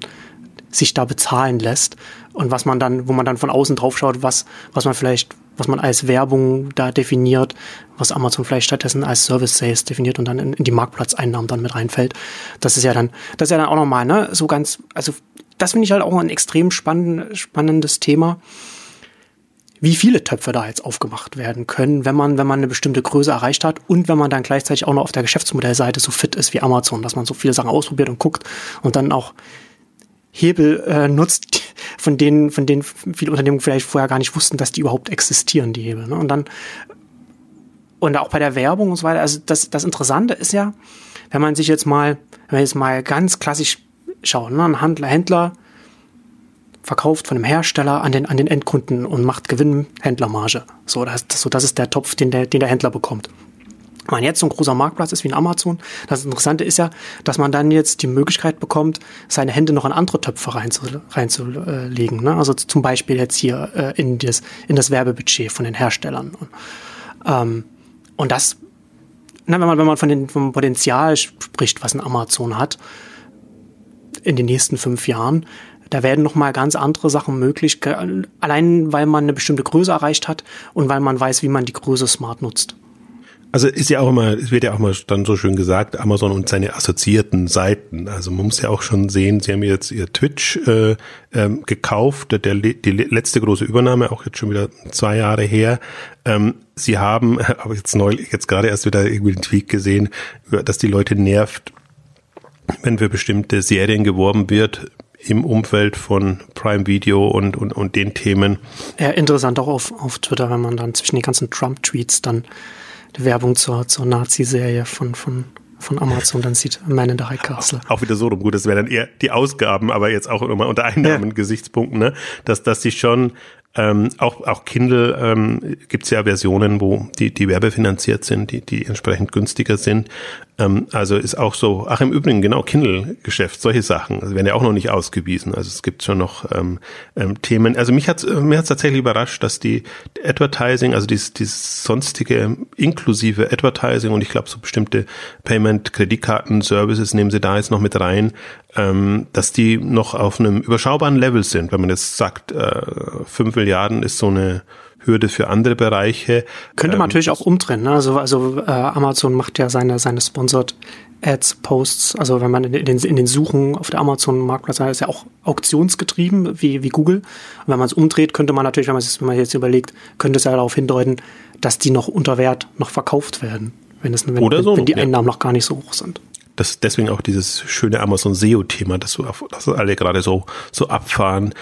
sich da bezahlen lässt und was man dann, wo man dann von außen drauf schaut, was, was man vielleicht was man als Werbung da definiert, was Amazon vielleicht stattdessen als Service Sales definiert und dann in, in die Marktplatzeinnahmen dann mit reinfällt. Das ist ja dann, das ist ja dann auch nochmal, ne, so ganz, also das finde ich halt auch ein extrem spannend, spannendes Thema, wie viele Töpfe da jetzt aufgemacht werden können, wenn man, wenn man eine bestimmte Größe erreicht hat und wenn man dann gleichzeitig auch noch auf der Geschäftsmodellseite so fit ist wie Amazon, dass man so viele Sachen ausprobiert und guckt und dann auch Hebel äh, nutzt, von denen, von denen viele Unternehmen vielleicht vorher gar nicht wussten, dass die überhaupt existieren, die Hebel. Ne? Und dann, und auch bei der Werbung und so weiter, also das, das Interessante ist ja, wenn man sich jetzt mal, wenn wir jetzt mal ganz klassisch schauen, ne? ein Handler, Händler verkauft von dem Hersteller an den, an den Endkunden und macht Gewinn, Händlermarge. So, das, so, das ist der Topf, den der, den der Händler bekommt. Man jetzt so ein großer Marktplatz ist wie ein Amazon, das Interessante ist ja, dass man dann jetzt die Möglichkeit bekommt, seine Hände noch in andere Töpfe reinzulegen. Rein ne? Also zum Beispiel jetzt hier äh, in, das, in das Werbebudget von den Herstellern. Und, ähm, und das, na, wenn man, wenn man von dem Potenzial spricht, was ein Amazon hat, in den nächsten fünf Jahren, da werden noch mal ganz andere Sachen möglich, allein weil man eine bestimmte Größe erreicht hat und weil man weiß, wie man die Größe smart nutzt. Also ist ja auch immer, es wird ja auch mal dann so schön gesagt, Amazon und seine assoziierten Seiten. Also man muss ja auch schon sehen, sie haben jetzt ihr Twitch äh, ähm, gekauft, der, die letzte große Übernahme, auch jetzt schon wieder zwei Jahre her. Ähm, sie haben, [laughs] aber jetzt neulich, jetzt gerade erst wieder irgendwie den Tweet gesehen, dass die Leute nervt, wenn für bestimmte Serien geworben wird, im Umfeld von Prime Video und, und, und den Themen. Ja, interessant auch auf, auf Twitter, wenn man dann zwischen den ganzen Trump-Tweets dann Werbung zur, zur Nazi-Serie von, von, von Amazon dann sieht, Man in the High Castle. Auch, auch wieder so rum. Gut, das wäre dann eher die Ausgaben, aber jetzt auch immer unter Einnahmengesichtspunkten, ja. ne? Dass, dass sie schon ähm, auch, auch Kindle ähm, gibt es ja Versionen, wo die, die werbefinanziert sind, die, die entsprechend günstiger sind. Ähm, also ist auch so, ach im Übrigen, genau, Kindle-Geschäft, solche Sachen, also werden ja auch noch nicht ausgewiesen. Also es gibt schon noch ähm, ähm, Themen. Also mich hat mir hat's tatsächlich überrascht, dass die Advertising, also dieses, dieses sonstige inklusive Advertising und ich glaube so bestimmte Payment, Kreditkarten, Services nehmen sie da jetzt noch mit rein, ähm, dass die noch auf einem überschaubaren Level sind. Wenn man jetzt sagt, äh, 5 Milliarden ist so eine Hürde für andere Bereiche. Könnte man ähm, natürlich auch umdrehen. Ne? Also, also äh, Amazon macht ja seine, seine Sponsored Ads, Posts. Also wenn man in den, in den Suchen auf der Amazon-Marktplatz ist ja auch auktionsgetrieben wie, wie Google. Und wenn man es umdreht, könnte man natürlich, wenn man, wenn man jetzt überlegt, könnte es ja darauf hindeuten, dass die noch unter Wert noch verkauft werden, wenn, es, wenn, Oder so, wenn die Einnahmen ja. noch gar nicht so hoch sind das deswegen auch dieses schöne Amazon SEO-Thema, das, das alle gerade so, so abfahren,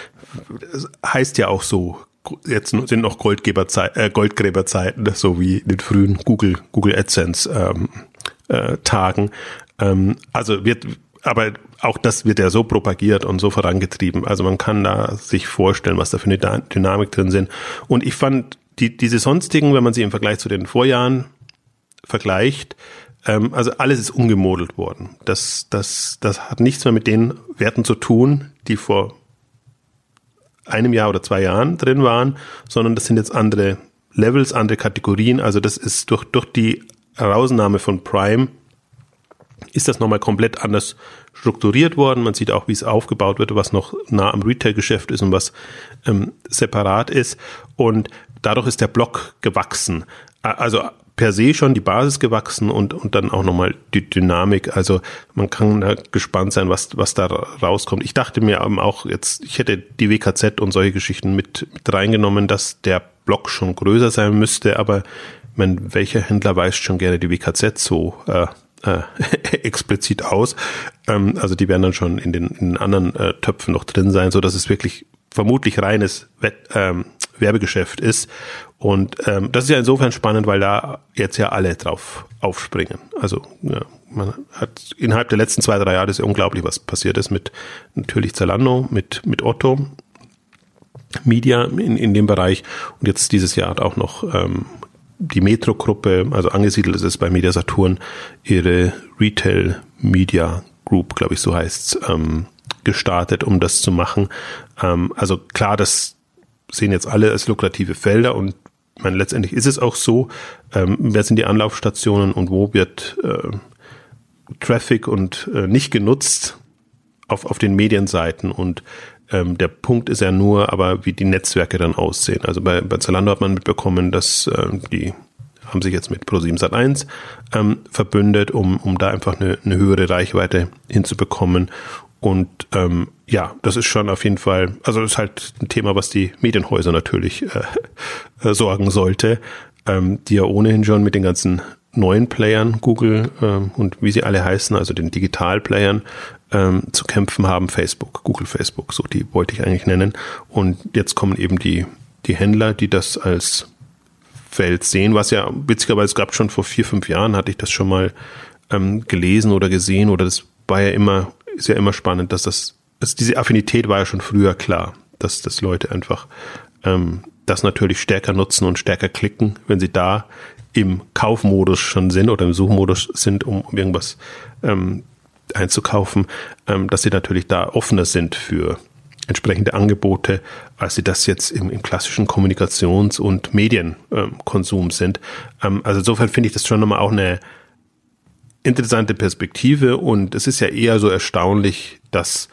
das heißt ja auch so, jetzt sind noch Goldgeberzeit, äh, Goldgräberzeiten, so wie in den frühen Google, Google AdSense ähm, äh, Tagen. Ähm, also wird, aber auch das wird ja so propagiert und so vorangetrieben. Also man kann da sich vorstellen, was da für eine Dynamik drin sind. Und ich fand die, diese sonstigen, wenn man sie im Vergleich zu den Vorjahren vergleicht, ähm, also alles ist umgemodelt worden. Das, das, das hat nichts mehr mit den Werten zu tun, die vor einem Jahr oder zwei Jahren drin waren, sondern das sind jetzt andere Levels, andere Kategorien. Also das ist durch, durch die Herausnahme von Prime ist das nochmal komplett anders strukturiert worden. Man sieht auch, wie es aufgebaut wird, was noch nah am Retail-Geschäft ist und was ähm, separat ist. Und dadurch ist der Block gewachsen. Also per se schon die Basis gewachsen und, und dann auch nochmal die Dynamik. Also man kann da gespannt sein, was, was da rauskommt. Ich dachte mir auch jetzt, ich hätte die WKZ und solche Geschichten mit, mit reingenommen, dass der Block schon größer sein müsste, aber man, welcher Händler weist schon gerne die WKZ so äh, äh, [laughs] explizit aus? Ähm, also die werden dann schon in den, in den anderen äh, Töpfen noch drin sein, so dass es wirklich vermutlich reines Wett, ähm, Werbegeschäft ist. Und ähm, das ist ja insofern spannend, weil da jetzt ja alle drauf aufspringen. Also ja, man hat innerhalb der letzten zwei, drei Jahre ist ja unglaublich, was passiert ist mit natürlich Zalando, mit, mit Otto, Media in, in dem Bereich und jetzt dieses Jahr hat auch noch ähm, die Metro-Gruppe, also angesiedelt ist es bei Media Saturn, ihre Retail Media Group, glaube ich, so heißt's, ähm, gestartet, um das zu machen. Ähm, also klar, das sehen jetzt alle als lukrative Felder und meine, letztendlich ist es auch so, ähm, wer sind die Anlaufstationen und wo wird äh, Traffic und äh, nicht genutzt auf, auf den Medienseiten und ähm, der Punkt ist ja nur, aber wie die Netzwerke dann aussehen. Also bei, bei Zalando hat man mitbekommen, dass äh, die haben sich jetzt mit Pro7 Sat1 ähm, verbündet, um, um da einfach eine, eine höhere Reichweite hinzubekommen. Und ähm, ja, das ist schon auf jeden Fall, also das ist halt ein Thema, was die Medienhäuser natürlich äh, äh, sorgen sollte, ähm, die ja ohnehin schon mit den ganzen neuen Playern, Google ähm, und wie sie alle heißen, also den Digitalplayern, ähm, zu kämpfen haben, Facebook, Google Facebook, so die wollte ich eigentlich nennen. Und jetzt kommen eben die, die Händler, die das als Feld sehen, was ja witzigerweise gab schon vor vier, fünf Jahren, hatte ich das schon mal ähm, gelesen oder gesehen oder das war ja immer ist ja immer spannend, dass das, also diese Affinität war ja schon früher klar, dass, dass Leute einfach ähm, das natürlich stärker nutzen und stärker klicken, wenn sie da im Kaufmodus schon sind oder im Suchmodus sind, um, um irgendwas ähm, einzukaufen, ähm, dass sie natürlich da offener sind für entsprechende Angebote, als sie das jetzt im, im klassischen Kommunikations- und Medienkonsum ähm, sind. Ähm, also insofern finde ich das schon nochmal auch eine interessante Perspektive und es ist ja eher so erstaunlich, dass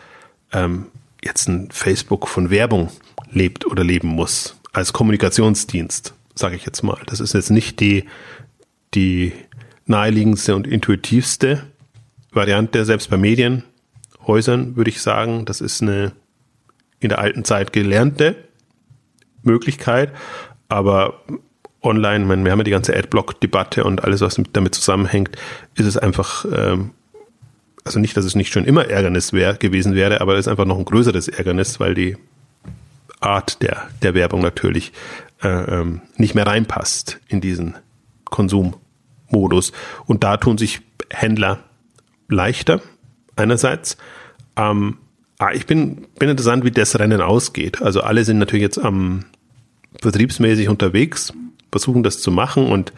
ähm, jetzt ein Facebook von Werbung lebt oder leben muss als Kommunikationsdienst, sage ich jetzt mal. Das ist jetzt nicht die, die naheliegendste und intuitivste Variante, selbst bei Medienhäusern würde ich sagen. Das ist eine in der alten Zeit gelernte Möglichkeit, aber online, meine, wir haben ja die ganze Adblock-Debatte und alles, was damit zusammenhängt, ist es einfach, ähm, also nicht, dass es nicht schon immer Ärgernis wär, gewesen wäre, aber es ist einfach noch ein größeres Ärgernis, weil die Art der, der Werbung natürlich äh, ähm, nicht mehr reinpasst in diesen Konsummodus. Und da tun sich Händler leichter, einerseits. Ähm, ah, ich bin, bin interessant, wie das Rennen ausgeht. Also alle sind natürlich jetzt am vertriebsmäßig unterwegs, versuchen das zu machen und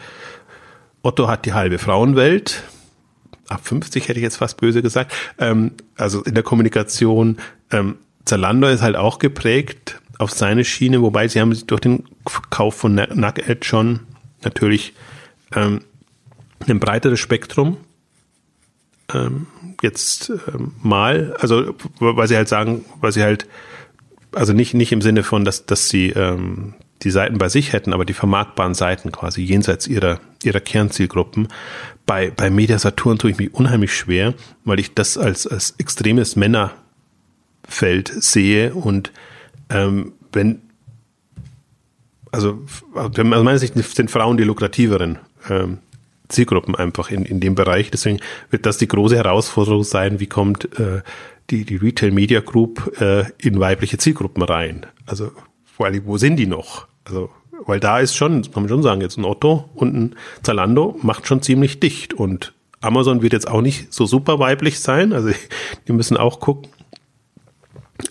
Otto hat die halbe Frauenwelt. Ab 50 hätte ich jetzt fast böse gesagt. Ähm, also in der Kommunikation. Ähm, Zalando ist halt auch geprägt auf seine Schiene, wobei sie haben durch den Kauf von Nugget schon natürlich ähm, ein breiteres Spektrum ähm, jetzt ähm, mal, also weil sie halt sagen, weil sie halt, also nicht, nicht im Sinne von, dass, dass sie ähm, die Seiten bei sich hätten, aber die vermarktbaren Seiten quasi jenseits ihrer, ihrer Kernzielgruppen. Bei, bei Media Saturn tue ich mich unheimlich schwer, weil ich das als, als extremes Männerfeld sehe und ähm, wenn, also, also meiner Sicht sind Frauen die lukrativeren ähm, Zielgruppen einfach in, in dem Bereich. Deswegen wird das die große Herausforderung sein, wie kommt äh, die, die Retail Media Group äh, in weibliche Zielgruppen rein. Also vor allem, wo sind die noch? Also, weil da ist schon, kann man schon sagen, jetzt ein Otto und ein Zalando macht schon ziemlich dicht und Amazon wird jetzt auch nicht so super weiblich sein. Also [laughs] die müssen auch gucken.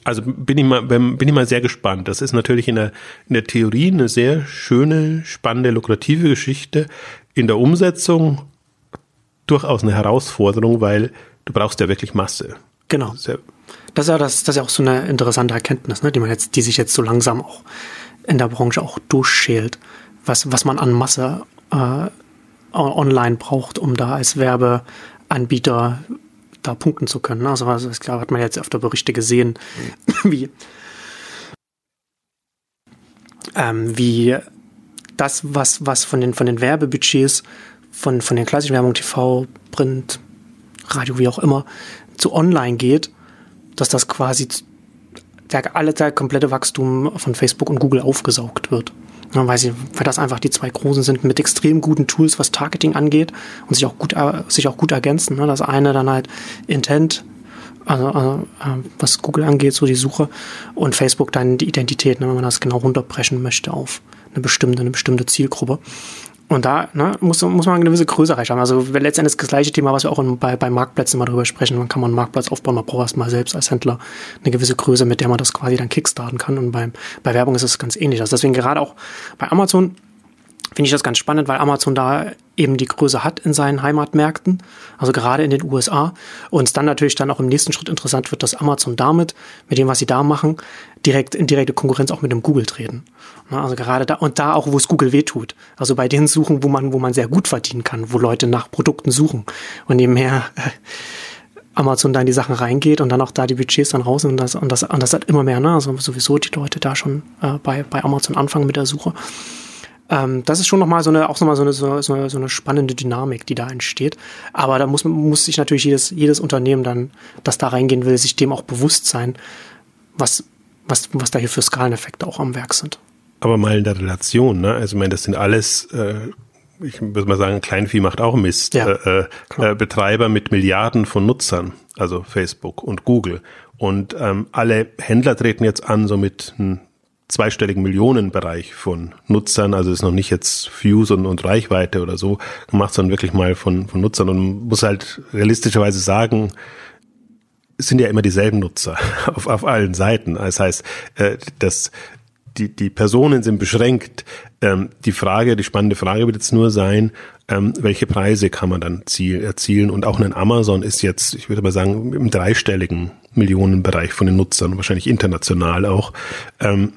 Also bin ich mal, bin ich mal sehr gespannt. Das ist natürlich in der, in der Theorie eine sehr schöne, spannende, lukrative Geschichte in der Umsetzung durchaus eine Herausforderung, weil du brauchst ja wirklich Masse. Genau. Sehr das ist ja das, das ist ja auch so eine interessante Erkenntnis, ne, die man jetzt, die sich jetzt so langsam auch in der Branche auch durchschält, was, was man an Masse äh, online braucht, um da als Werbeanbieter da punkten zu können. Also, also ist klar, hat man jetzt auf der Berichte gesehen, wie, ähm, wie das, was, was von den, von den Werbebudgets, von, von den klassischen Werbung, TV, Print, Radio, wie auch immer, zu online geht, dass das quasi der, alle der komplette Wachstum von Facebook und Google aufgesaugt wird. Ja, weil, sie, weil das einfach die zwei großen sind mit extrem guten Tools, was Targeting angeht und sich auch gut, äh, sich auch gut ergänzen. Ne? Das eine dann halt Intent, also, also was Google angeht, so die Suche und Facebook dann die Identität, ne, wenn man das genau runterbrechen möchte auf eine bestimmte, eine bestimmte Zielgruppe. Und da ne, muss, muss man eine gewisse Größe erreichen. Also letztendlich das gleiche Thema, was wir auch in, bei, bei Marktplätzen mal darüber sprechen. Man kann man einen Marktplatz aufbauen, man braucht erstmal selbst als Händler eine gewisse Größe, mit der man das quasi dann kickstarten kann. Und beim, bei Werbung ist es ganz ähnlich. Also deswegen gerade auch bei Amazon finde ich das ganz spannend, weil Amazon da eben die Größe hat in seinen Heimatmärkten, also gerade in den USA. Und es dann natürlich dann auch im nächsten Schritt interessant wird, dass Amazon damit, mit dem, was sie da machen, direkt in direkte Konkurrenz auch mit dem Google treten. Also gerade da und da auch, wo es Google wehtut. Also bei den Suchen, wo man, wo man sehr gut verdienen kann, wo Leute nach Produkten suchen und nebenher äh, Amazon da in die Sachen reingeht und dann auch da die Budgets dann raus und das, und das, und das hat immer mehr, ne? Also sowieso die Leute da schon äh, bei, bei Amazon anfangen mit der Suche. Ähm, das ist schon nochmal so eine, auch nochmal so eine, so, so, eine spannende Dynamik, die da entsteht. Aber da muss, muss sich natürlich jedes, jedes Unternehmen dann, das da reingehen will, sich dem auch bewusst sein, was, was, was da hier für Skaleneffekte auch am Werk sind. Aber mal in der Relation, ne? Also ich meine, das sind alles, äh, ich würde mal sagen, Kleinvieh macht auch Mist. Ja, äh, äh, Betreiber mit Milliarden von Nutzern, also Facebook und Google. Und ähm, alle Händler treten jetzt an, so mit einem zweistelligen Millionenbereich von Nutzern, also ist noch nicht jetzt Views und, und Reichweite oder so gemacht, sondern wirklich mal von, von Nutzern und muss halt realistischerweise sagen, es sind ja immer dieselben Nutzer [laughs] auf, auf allen Seiten. Das heißt, äh, dass die, die Personen sind beschränkt. Ähm, die Frage, die spannende Frage wird jetzt nur sein, ähm, welche Preise kann man dann ziel, erzielen? Und auch ein Amazon ist jetzt, ich würde mal sagen, im dreistelligen Millionenbereich von den Nutzern, wahrscheinlich international auch. Ähm,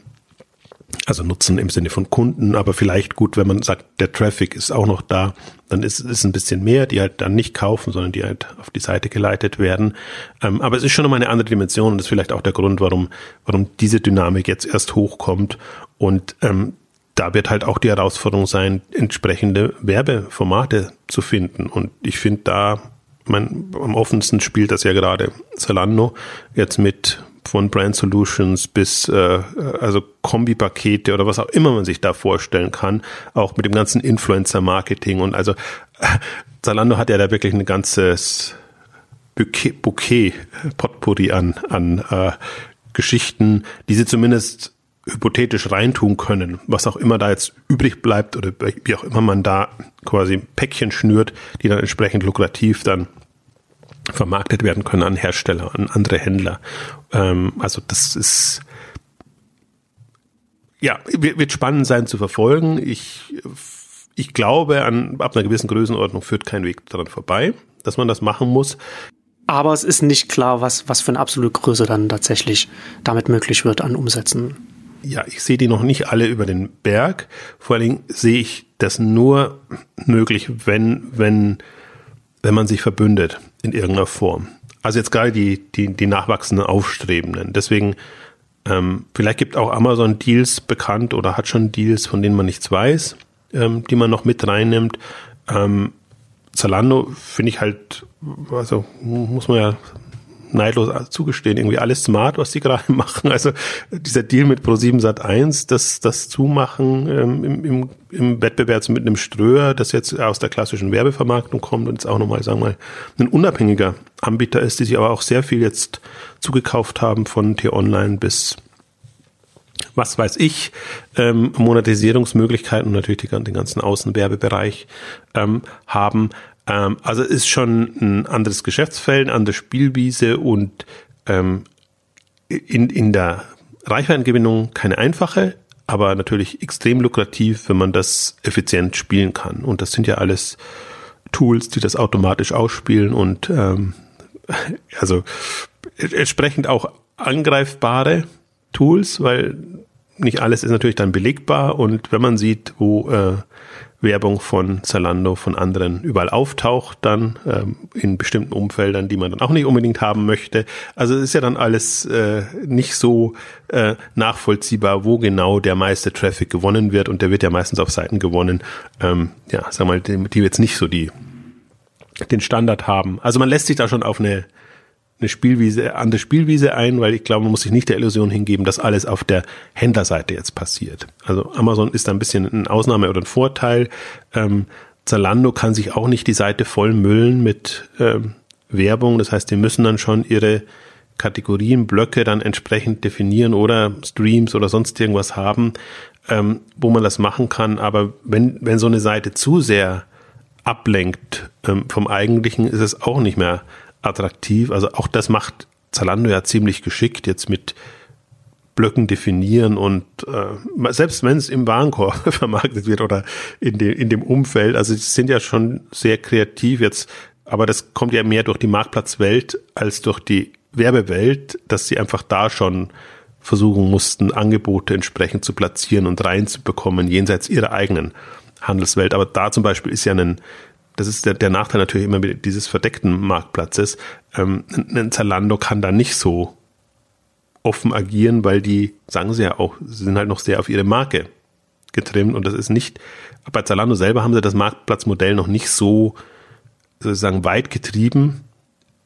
also Nutzen im Sinne von Kunden, aber vielleicht gut, wenn man sagt, der Traffic ist auch noch da, dann ist es ein bisschen mehr, die halt dann nicht kaufen, sondern die halt auf die Seite geleitet werden. Ähm, aber es ist schon nochmal eine andere Dimension und das ist vielleicht auch der Grund, warum, warum diese Dynamik jetzt erst hochkommt. Und ähm, da wird halt auch die Herausforderung sein, entsprechende Werbeformate zu finden. Und ich finde da, mein, am offensten spielt das ja gerade Zalando jetzt mit von Brand Solutions bis äh, also Kombipakete oder was auch immer man sich da vorstellen kann, auch mit dem ganzen Influencer-Marketing und also äh, [laughs] Zalando hat ja da wirklich ein ganzes Bouquet, Bouquet Potpourri an, an äh, Geschichten, die sie zumindest hypothetisch reintun können, was auch immer da jetzt übrig bleibt oder wie auch immer man da quasi Päckchen schnürt, die dann entsprechend lukrativ dann vermarktet werden können an Hersteller, an andere Händler. Ähm, also das ist ja, wird spannend sein zu verfolgen. Ich, ich glaube, an, ab einer gewissen Größenordnung führt kein Weg daran vorbei, dass man das machen muss. Aber es ist nicht klar, was, was für eine absolute Größe dann tatsächlich damit möglich wird an Umsätzen. Ja, ich sehe die noch nicht alle über den Berg. Vor allen Dingen sehe ich das nur möglich, wenn, wenn wenn man sich verbündet in irgendeiner Form. Also jetzt gerade die, die, die nachwachsenden Aufstrebenden. Deswegen, ähm, vielleicht gibt auch Amazon Deals bekannt oder hat schon Deals, von denen man nichts weiß, ähm, die man noch mit reinnimmt. Ähm, Zalando finde ich halt, also muss man ja neidlos zugestehen, irgendwie alles smart, was die gerade [laughs] machen. Also dieser Deal mit Pro7 Sat 1, das, das Zumachen ähm, im, im, im Wettbewerb mit einem Ströer, das jetzt aus der klassischen Werbevermarktung kommt und jetzt auch nochmal, sagen wir mal, ein unabhängiger Anbieter ist, die sich aber auch sehr viel jetzt zugekauft haben von T-Online bis was weiß ich, ähm, Monetisierungsmöglichkeiten und natürlich die, den ganzen Außenwerbebereich ähm, haben. Ähm, also ist schon ein anderes Geschäftsfeld, eine andere Spielwiese und ähm, in, in der Reichweitengewinnung keine einfache, aber natürlich extrem lukrativ, wenn man das effizient spielen kann. Und das sind ja alles Tools, die das automatisch ausspielen und ähm, [laughs] also entsprechend auch angreifbare Tools, weil nicht alles ist natürlich dann belegbar und wenn man sieht, wo äh, Werbung von Zalando, von anderen überall auftaucht, dann ähm, in bestimmten Umfeldern, die man dann auch nicht unbedingt haben möchte. Also es ist ja dann alles äh, nicht so äh, nachvollziehbar, wo genau der meiste Traffic gewonnen wird und der wird ja meistens auf Seiten gewonnen, ähm, ja, sag mal, die, die jetzt nicht so die den Standard haben. Also man lässt sich da schon auf eine eine Spielwiese, an der Spielwiese ein, weil ich glaube, man muss sich nicht der Illusion hingeben, dass alles auf der Händlerseite jetzt passiert. Also Amazon ist da ein bisschen eine Ausnahme oder ein Vorteil. Ähm, Zalando kann sich auch nicht die Seite voll müllen mit ähm, Werbung. Das heißt, die müssen dann schon ihre Kategorien, Blöcke dann entsprechend definieren oder Streams oder sonst irgendwas haben, ähm, wo man das machen kann. Aber wenn, wenn so eine Seite zu sehr ablenkt ähm, vom Eigentlichen, ist es auch nicht mehr attraktiv. Also auch das macht Zalando ja ziemlich geschickt jetzt mit Blöcken definieren und äh, selbst wenn es im Warenkorb [laughs] vermarktet wird oder in, de, in dem Umfeld, also sie sind ja schon sehr kreativ jetzt, aber das kommt ja mehr durch die Marktplatzwelt als durch die Werbewelt, dass sie einfach da schon versuchen mussten, Angebote entsprechend zu platzieren und reinzubekommen, jenseits ihrer eigenen Handelswelt. Aber da zum Beispiel ist ja ein, das ist der, der Nachteil natürlich immer dieses verdeckten Marktplatzes. Ähm, ein Zalando kann da nicht so offen agieren, weil die, sagen sie ja auch, sie sind halt noch sehr auf ihre Marke getrimmt und das ist nicht, bei Zalando selber haben sie das Marktplatzmodell noch nicht so sozusagen weit getrieben,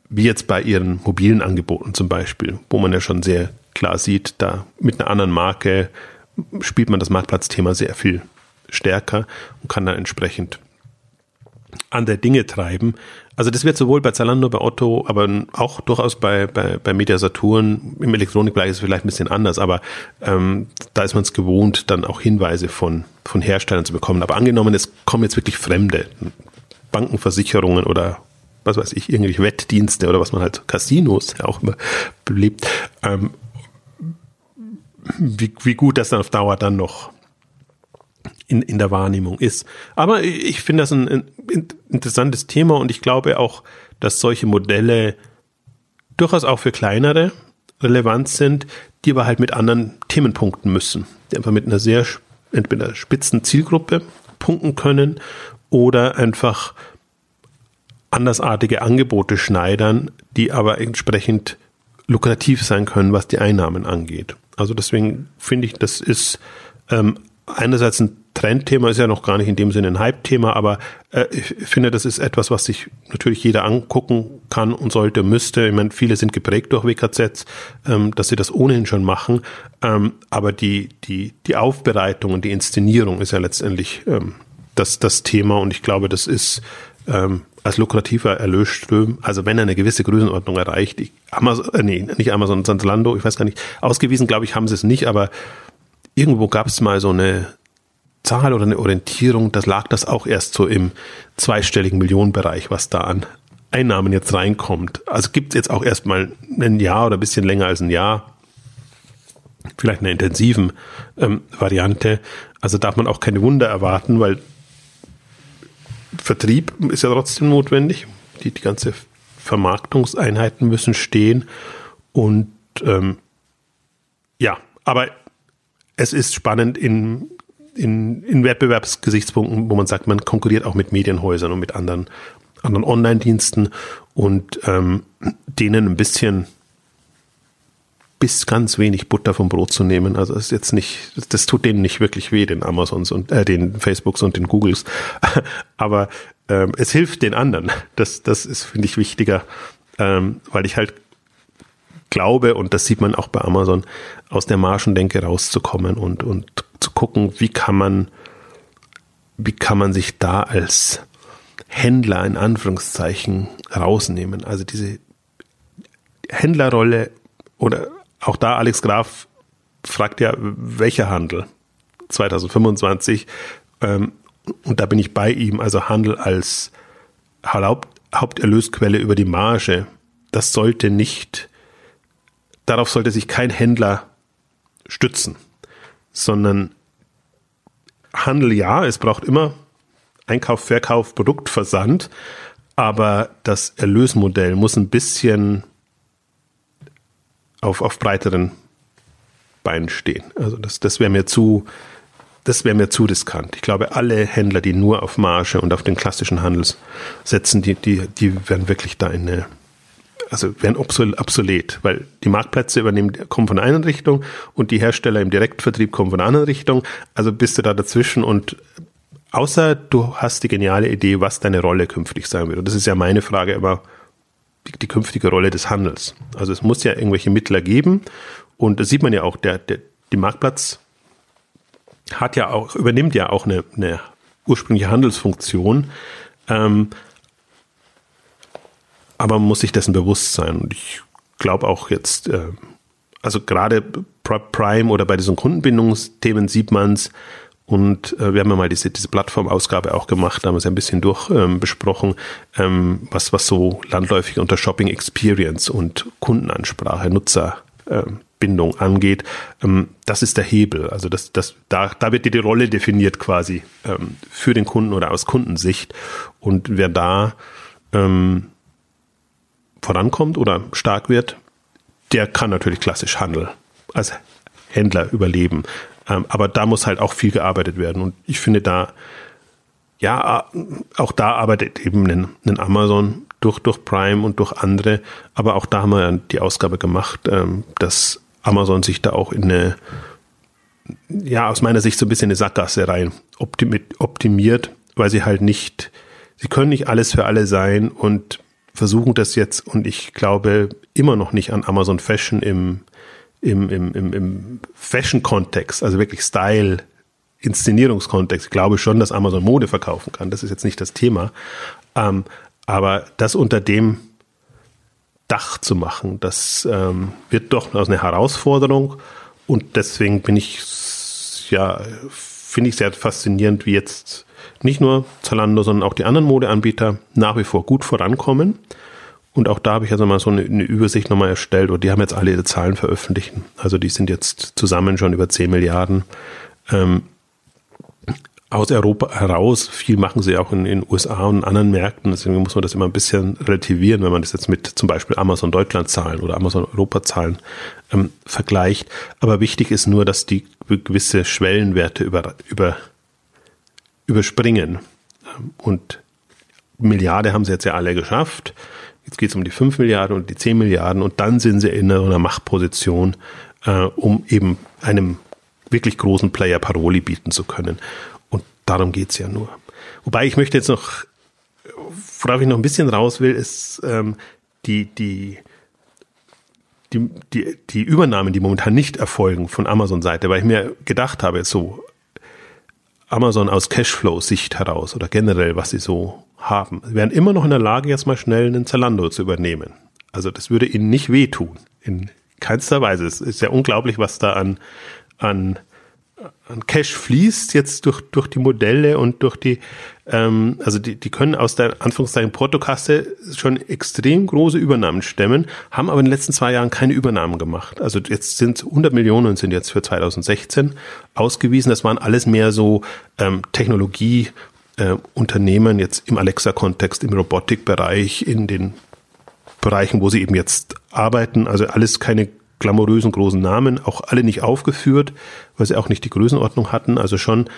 wie jetzt bei ihren mobilen Angeboten zum Beispiel, wo man ja schon sehr klar sieht, da mit einer anderen Marke spielt man das Marktplatzthema sehr viel stärker und kann dann entsprechend an der Dinge treiben. Also das wird sowohl bei Zalando, bei Otto, aber auch durchaus bei, bei, bei Media Saturn, im Elektronikbereich ist es vielleicht ein bisschen anders, aber ähm, da ist man es gewohnt, dann auch Hinweise von, von Herstellern zu bekommen. Aber angenommen, es kommen jetzt wirklich Fremde, Bankenversicherungen oder was weiß ich, irgendwelche Wettdienste oder was man halt Casinos auch immer beliebt. Ähm, wie, wie gut das dann auf Dauer dann noch in, in der Wahrnehmung ist. Aber ich finde das ein, ein interessantes Thema und ich glaube auch, dass solche Modelle durchaus auch für kleinere relevant sind, die aber halt mit anderen Themen punkten müssen. Die einfach mit einer sehr entweder spitzen Zielgruppe punkten können oder einfach andersartige Angebote schneidern, die aber entsprechend lukrativ sein können, was die Einnahmen angeht. Also deswegen finde ich, das ist ähm, einerseits ein Trendthema, ist ja noch gar nicht in dem Sinne ein Hype-Thema, aber äh, ich finde, das ist etwas, was sich natürlich jeder angucken kann und sollte, müsste. Ich meine, viele sind geprägt durch WKZs, ähm, dass sie das ohnehin schon machen, ähm, aber die, die, die Aufbereitung und die Inszenierung ist ja letztendlich ähm, das, das Thema. Und ich glaube, das ist ähm, als lukrativer Erlösström, also wenn er eine gewisse Größenordnung erreicht, ich, Amazon, äh, nee, nicht Amazon, Zalando, ich weiß gar nicht, ausgewiesen, glaube ich, haben sie es nicht, aber irgendwo gab es mal so eine Zahl oder eine Orientierung, das lag das auch erst so im zweistelligen Millionenbereich, was da an Einnahmen jetzt reinkommt. Also gibt es jetzt auch erstmal ein Jahr oder ein bisschen länger als ein Jahr, vielleicht eine intensiven ähm, Variante. Also darf man auch keine Wunder erwarten, weil Vertrieb ist ja trotzdem notwendig. Die, die ganze Vermarktungseinheiten müssen stehen. Und ähm, ja, aber es ist spannend in, in, in Wettbewerbsgesichtspunkten, wo man sagt, man konkurriert auch mit Medienhäusern und mit anderen, anderen Online-Diensten und ähm, denen ein bisschen bis ganz wenig Butter vom Brot zu nehmen. Also ist jetzt nicht, das tut denen nicht wirklich weh, den Amazons und äh, den Facebooks und den Googles. [laughs] Aber ähm, es hilft den anderen. Das, das ist, finde ich, wichtiger, ähm, weil ich halt glaube, und das sieht man auch bei Amazon, aus der Margendenke rauszukommen und, und zu gucken, wie kann man, wie kann man sich da als Händler in Anführungszeichen rausnehmen. Also diese Händlerrolle oder auch da Alex Graf fragt ja, welcher Handel? 2025 ähm, und da bin ich bei ihm, also Handel als Haupt, Haupterlösquelle über die Marge, das sollte nicht, darauf sollte sich kein Händler stützen, sondern Handel ja, es braucht immer Einkauf, Verkauf, Produktversand, aber das Erlösmodell muss ein bisschen auf, auf breiteren Beinen stehen. Also das, das wäre mir zu, das wäre mir zu riskant. Ich glaube, alle Händler, die nur auf Marge und auf den klassischen Handel setzen, die, die, die werden wirklich da in eine, also werden obsolet, weil die Marktplätze übernehmen, kommen von einer Richtung und die Hersteller im Direktvertrieb kommen von einer anderen Richtung. Also bist du da dazwischen und außer du hast die geniale Idee, was deine Rolle künftig sein wird. Und das ist ja meine Frage immer, die, die künftige Rolle des Handels. Also es muss ja irgendwelche Mittler geben und das sieht man ja auch, der, der, die Marktplatz hat ja auch, übernimmt ja auch eine, eine ursprüngliche Handelsfunktion. Ähm, aber man muss sich dessen bewusst sein. Und ich glaube auch jetzt, äh, also gerade Prime oder bei diesen Kundenbindungsthemen sieht man es, und äh, wir haben ja mal diese, diese Plattformausgabe auch gemacht, da haben wir es ein bisschen durch ähm, besprochen, ähm, was, was so landläufig unter Shopping Experience und Kundenansprache, Nutzerbindung äh, angeht. Ähm, das ist der Hebel. Also das, das, da, da wird die, die Rolle definiert quasi ähm, für den Kunden oder aus Kundensicht. Und wer da ähm, vorankommt oder stark wird, der kann natürlich klassisch Handel als Händler überleben. Ähm, aber da muss halt auch viel gearbeitet werden. Und ich finde da, ja, auch da arbeitet eben ein, Amazon durch, durch Prime und durch andere. Aber auch da haben wir die Ausgabe gemacht, ähm, dass Amazon sich da auch in eine, ja, aus meiner Sicht so ein bisschen eine Sackgasse rein optimiert, weil sie halt nicht, sie können nicht alles für alle sein und versuchen das jetzt und ich glaube immer noch nicht an Amazon Fashion im, im, im, im, im Fashion-Kontext, also wirklich Style, Inszenierungskontext, ich glaube schon, dass Amazon Mode verkaufen kann. Das ist jetzt nicht das Thema. Ähm, aber das unter dem Dach zu machen, das ähm, wird doch eine Herausforderung. Und deswegen bin ich, ja, finde ich sehr faszinierend, wie jetzt nicht nur Zalando, sondern auch die anderen Modeanbieter nach wie vor gut vorankommen. Und auch da habe ich also mal so eine, eine Übersicht nochmal erstellt und die haben jetzt alle ihre Zahlen veröffentlicht. Also die sind jetzt zusammen schon über 10 Milliarden. Ähm, aus Europa heraus. Viel machen sie auch in den USA und anderen Märkten. Deswegen muss man das immer ein bisschen relativieren, wenn man das jetzt mit zum Beispiel Amazon Deutschland Zahlen oder Amazon Europa Zahlen ähm, vergleicht. Aber wichtig ist nur, dass die gewisse Schwellenwerte über, über, überspringen. Und Milliarde haben sie jetzt ja alle geschafft. Jetzt geht es um die 5 Milliarden und die 10 Milliarden und dann sind sie in einer Machtposition, äh, um eben einem wirklich großen Player Paroli bieten zu können. Darum geht's ja nur. Wobei ich möchte jetzt noch, worauf ich noch ein bisschen raus will, ist ähm, die, die, die, die, die Übernahmen, die momentan nicht erfolgen von Amazon-Seite, weil ich mir gedacht habe, so Amazon aus Cashflow-Sicht heraus oder generell, was sie so haben, wären immer noch in der Lage, jetzt mal schnell einen Zalando zu übernehmen. Also das würde ihnen nicht wehtun. In keinster Weise. Es ist ja unglaublich, was da an, an an Cash fließt jetzt durch, durch die Modelle und durch die, ähm, also die, die können aus der Anführungszeichen Portokasse schon extrem große Übernahmen stemmen, haben aber in den letzten zwei Jahren keine Übernahmen gemacht. Also jetzt sind 100 Millionen sind jetzt für 2016 ausgewiesen. Das waren alles mehr so ähm, Technologie, äh, Unternehmen jetzt im Alexa-Kontext, im Robotikbereich, in den Bereichen, wo sie eben jetzt arbeiten. Also alles keine glamourösen großen Namen, auch alle nicht aufgeführt, weil sie auch nicht die Größenordnung hatten. Also schon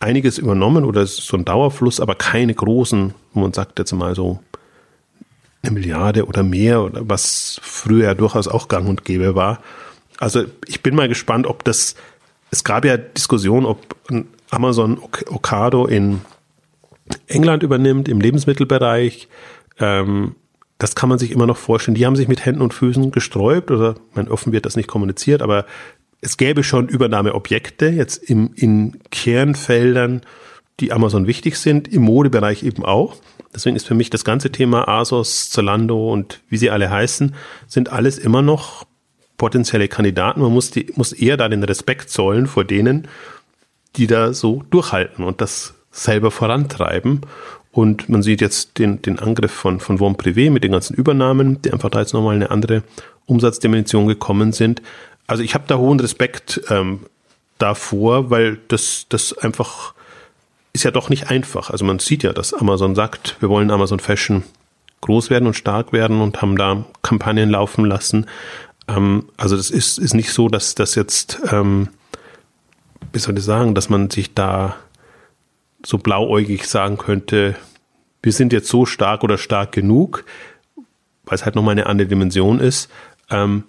einiges übernommen oder so ein Dauerfluss, aber keine großen, man sagt jetzt mal so eine Milliarde oder mehr, oder was früher durchaus auch gang und gäbe war. Also ich bin mal gespannt, ob das, es gab ja Diskussionen, ob Amazon Ocado in England übernimmt, im Lebensmittelbereich. Ähm, das kann man sich immer noch vorstellen. Die haben sich mit Händen und Füßen gesträubt oder mein offen wird das nicht kommuniziert, aber es gäbe schon Übernahmeobjekte jetzt im, in Kernfeldern, die Amazon wichtig sind, im Modebereich eben auch. Deswegen ist für mich das ganze Thema Asos, Zalando und wie sie alle heißen, sind alles immer noch potenzielle Kandidaten. Man muss, die, muss eher da den Respekt zollen vor denen, die da so durchhalten und das selber vorantreiben. Und man sieht jetzt den, den Angriff von, von Von Privé mit den ganzen Übernahmen, die einfach da jetzt nochmal eine andere Umsatzdimension gekommen sind. Also ich habe da hohen Respekt ähm, davor, weil das, das einfach ist ja doch nicht einfach. Also man sieht ja, dass Amazon sagt, wir wollen Amazon Fashion groß werden und stark werden und haben da Kampagnen laufen lassen. Ähm, also das ist, ist nicht so, dass das jetzt, ähm, wie soll ich sagen, dass man sich da so blauäugig sagen könnte, wir sind jetzt so stark oder stark genug, weil es halt nochmal eine andere Dimension ist. Ähm,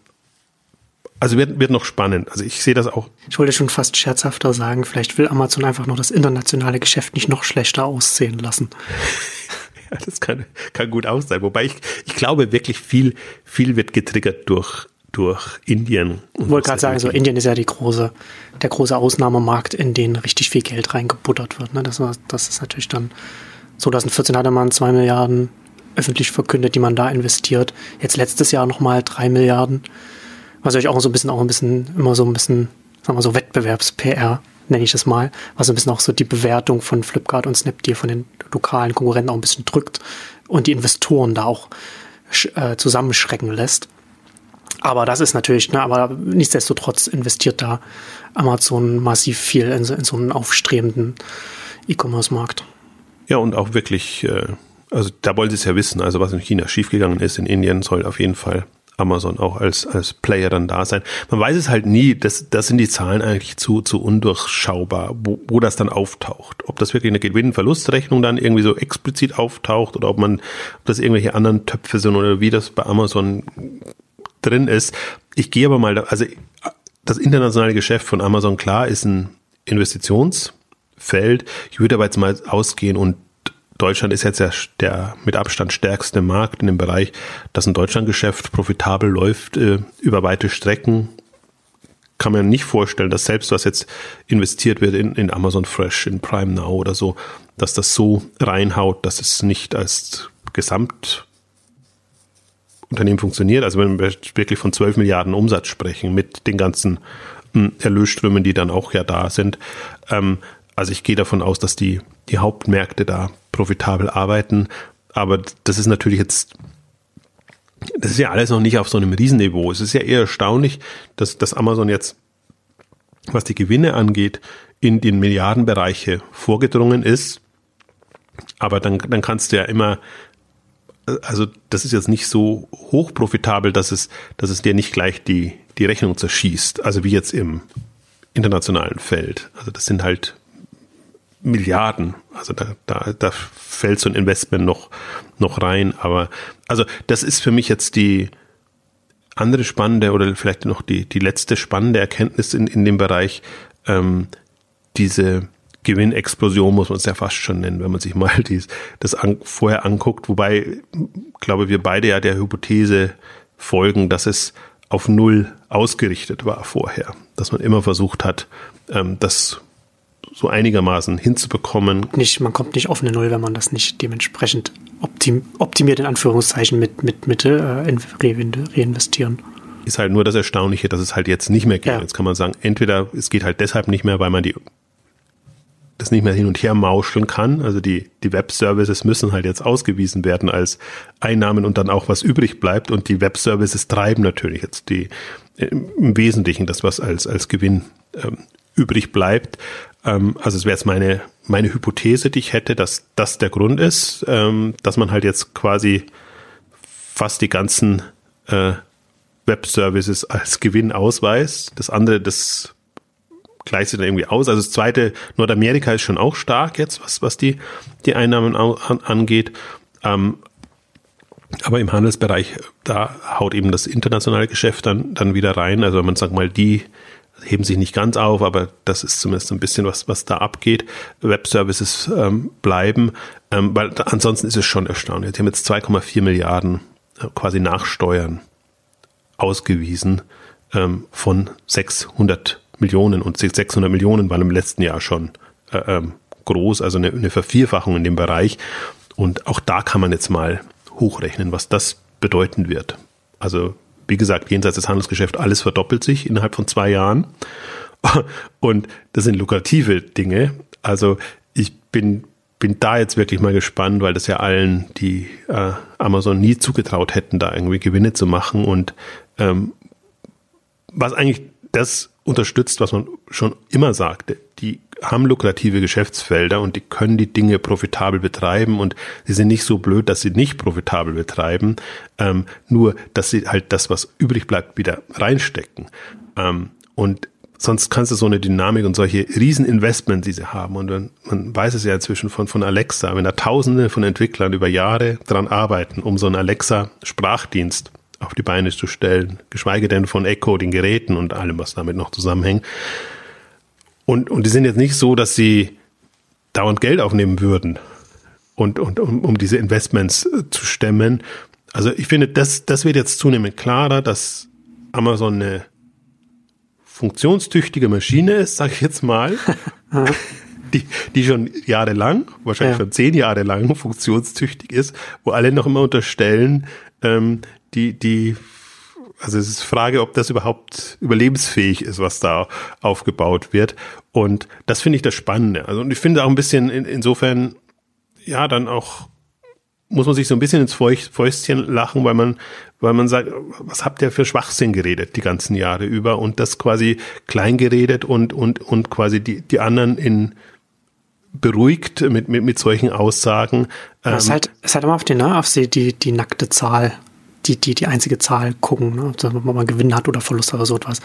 also wird, wird noch spannend. Also ich sehe das auch. Ich wollte schon fast scherzhafter sagen, vielleicht will Amazon einfach noch das internationale Geschäft nicht noch schlechter aussehen lassen. [laughs] ja, das kann, kann gut aus sein. Wobei ich, ich glaube wirklich viel, viel wird getriggert durch durch Indien. Ich wollte gerade sagen, so Indien ist ja die große, der große Ausnahmemarkt, in den richtig viel Geld reingebuttert wird. Ne? Das, das ist natürlich dann 2014 hatte man zwei Milliarden öffentlich verkündet, die man da investiert. Jetzt letztes Jahr nochmal drei Milliarden. Was natürlich auch so ein bisschen, auch ein bisschen, immer so ein bisschen, sagen wir so, Wettbewerbs-PR, nenne ich das mal, was ein bisschen auch so die Bewertung von Flipkart und Snapdeal von den lokalen Konkurrenten auch ein bisschen drückt und die Investoren da auch äh, zusammenschrecken lässt. Aber das ist natürlich, ne, aber nichtsdestotrotz investiert da Amazon massiv viel in so, in so einen aufstrebenden E-Commerce-Markt. Ja, und auch wirklich, äh, also da wollen sie es ja wissen, also was in China schiefgegangen ist, in Indien soll auf jeden Fall Amazon auch als, als Player dann da sein. Man weiß es halt nie, das, das sind die Zahlen eigentlich zu, zu undurchschaubar, wo, wo das dann auftaucht. Ob das wirklich eine Gewinn-Verlustrechnung dann irgendwie so explizit auftaucht oder ob man, ob das irgendwelche anderen Töpfe sind oder wie das bei Amazon drin ist. Ich gehe aber mal, also das internationale Geschäft von Amazon, klar, ist ein Investitionsfeld. Ich würde aber jetzt mal ausgehen und Deutschland ist jetzt ja der mit Abstand stärkste Markt in dem Bereich, dass ein Deutschlandgeschäft profitabel läuft äh, über weite Strecken. Kann man nicht vorstellen, dass selbst was jetzt investiert wird in, in Amazon Fresh, in Prime Now oder so, dass das so reinhaut, dass es nicht als Gesamt Unternehmen funktioniert. Also wenn wir wirklich von 12 Milliarden Umsatz sprechen mit den ganzen hm, Erlösströmen, die dann auch ja da sind. Ähm, also ich gehe davon aus, dass die, die Hauptmärkte da profitabel arbeiten. Aber das ist natürlich jetzt, das ist ja alles noch nicht auf so einem Riesenniveau. Es ist ja eher erstaunlich, dass, dass Amazon jetzt, was die Gewinne angeht, in den Milliardenbereiche vorgedrungen ist. Aber dann, dann kannst du ja immer, also das ist jetzt nicht so hochprofitabel, dass es, dass es dir nicht gleich die, die Rechnung zerschießt. Also wie jetzt im internationalen Feld. Also das sind halt Milliarden. Also da, da, da fällt so ein Investment noch, noch rein. Aber also das ist für mich jetzt die andere spannende oder vielleicht noch die, die letzte spannende Erkenntnis in, in dem Bereich. Ähm, diese Gewinnexplosion muss man es ja fast schon nennen, wenn man sich mal [laughs] dies, das an, vorher anguckt. Wobei, glaube wir beide ja der Hypothese folgen, dass es auf Null ausgerichtet war vorher. Dass man immer versucht hat, ähm, das so einigermaßen hinzubekommen. Nicht, man kommt nicht auf eine Null, wenn man das nicht dementsprechend optim, optimiert in Anführungszeichen mit, mit, mit äh, reinvestieren. Ist halt nur das Erstaunliche, dass es halt jetzt nicht mehr geht. Ja. Jetzt kann man sagen, entweder es geht halt deshalb nicht mehr, weil man die das nicht mehr hin und her mauscheln kann. Also die, die Web-Services müssen halt jetzt ausgewiesen werden als Einnahmen und dann auch was übrig bleibt. Und die Web-Services treiben natürlich jetzt die im Wesentlichen das, was als, als Gewinn ähm, übrig bleibt. Ähm, also es wäre jetzt meine, meine Hypothese, die ich hätte, dass das der Grund ist, ähm, dass man halt jetzt quasi fast die ganzen äh, Web-Services als Gewinn ausweist. Das andere, das gleicht sich dann irgendwie aus. Also das zweite, Nordamerika ist schon auch stark jetzt, was, was die, die Einnahmen an, angeht. Ähm, aber im Handelsbereich, da haut eben das internationale Geschäft dann, dann wieder rein. Also wenn man sagt mal, die heben sich nicht ganz auf, aber das ist zumindest ein bisschen was, was da abgeht. Webservices ähm, bleiben, ähm, weil ansonsten ist es schon erstaunlich. Die haben jetzt 2,4 Milliarden äh, quasi Nachsteuern ausgewiesen ähm, von 600 Millionen und 600 Millionen waren im letzten Jahr schon äh, ähm, groß, also eine, eine Vervierfachung in dem Bereich. Und auch da kann man jetzt mal hochrechnen, was das bedeuten wird. Also wie gesagt, jenseits des Handelsgeschäfts, alles verdoppelt sich innerhalb von zwei Jahren. [laughs] Und das sind lukrative Dinge. Also ich bin, bin da jetzt wirklich mal gespannt, weil das ja allen, die äh, Amazon nie zugetraut hätten, da irgendwie Gewinne zu machen. Und ähm, was eigentlich das unterstützt, was man schon immer sagte. Die haben lukrative Geschäftsfelder und die können die Dinge profitabel betreiben und sie sind nicht so blöd, dass sie nicht profitabel betreiben, ähm, nur dass sie halt das, was übrig bleibt, wieder reinstecken. Ähm, und sonst kannst du so eine Dynamik und solche Rieseninvestments, die sie haben. Und man, man weiß es ja inzwischen von, von Alexa, wenn da Tausende von Entwicklern über Jahre dran arbeiten, um so einen Alexa-Sprachdienst auf die Beine zu stellen, geschweige denn von Echo, den Geräten und allem, was damit noch zusammenhängt. Und, und die sind jetzt nicht so, dass sie dauernd Geld aufnehmen würden und, und um, um diese Investments äh, zu stemmen. Also ich finde, das, das wird jetzt zunehmend klarer, dass Amazon eine funktionstüchtige Maschine ist, sage ich jetzt mal, [laughs] die, die schon jahrelang, wahrscheinlich ja. schon zehn Jahre lang funktionstüchtig ist, wo alle noch immer unterstellen, ähm, die, die, also es ist Frage, ob das überhaupt überlebensfähig ist, was da aufgebaut wird. Und das finde ich das Spannende. Also, und ich finde auch ein bisschen in, insofern, ja, dann auch muss man sich so ein bisschen ins Fäustchen lachen, weil man, weil man sagt, was habt ihr für Schwachsinn geredet die ganzen Jahre über und das quasi klein geredet und, und, und quasi die, die anderen in, beruhigt mit, mit, mit solchen Aussagen. Es ist halt, es ist halt immer auf die, ne, auf die, die, die nackte Zahl die, die, die einzige Zahl gucken, ne? ob man Gewinn hat oder Verlust oder so etwas.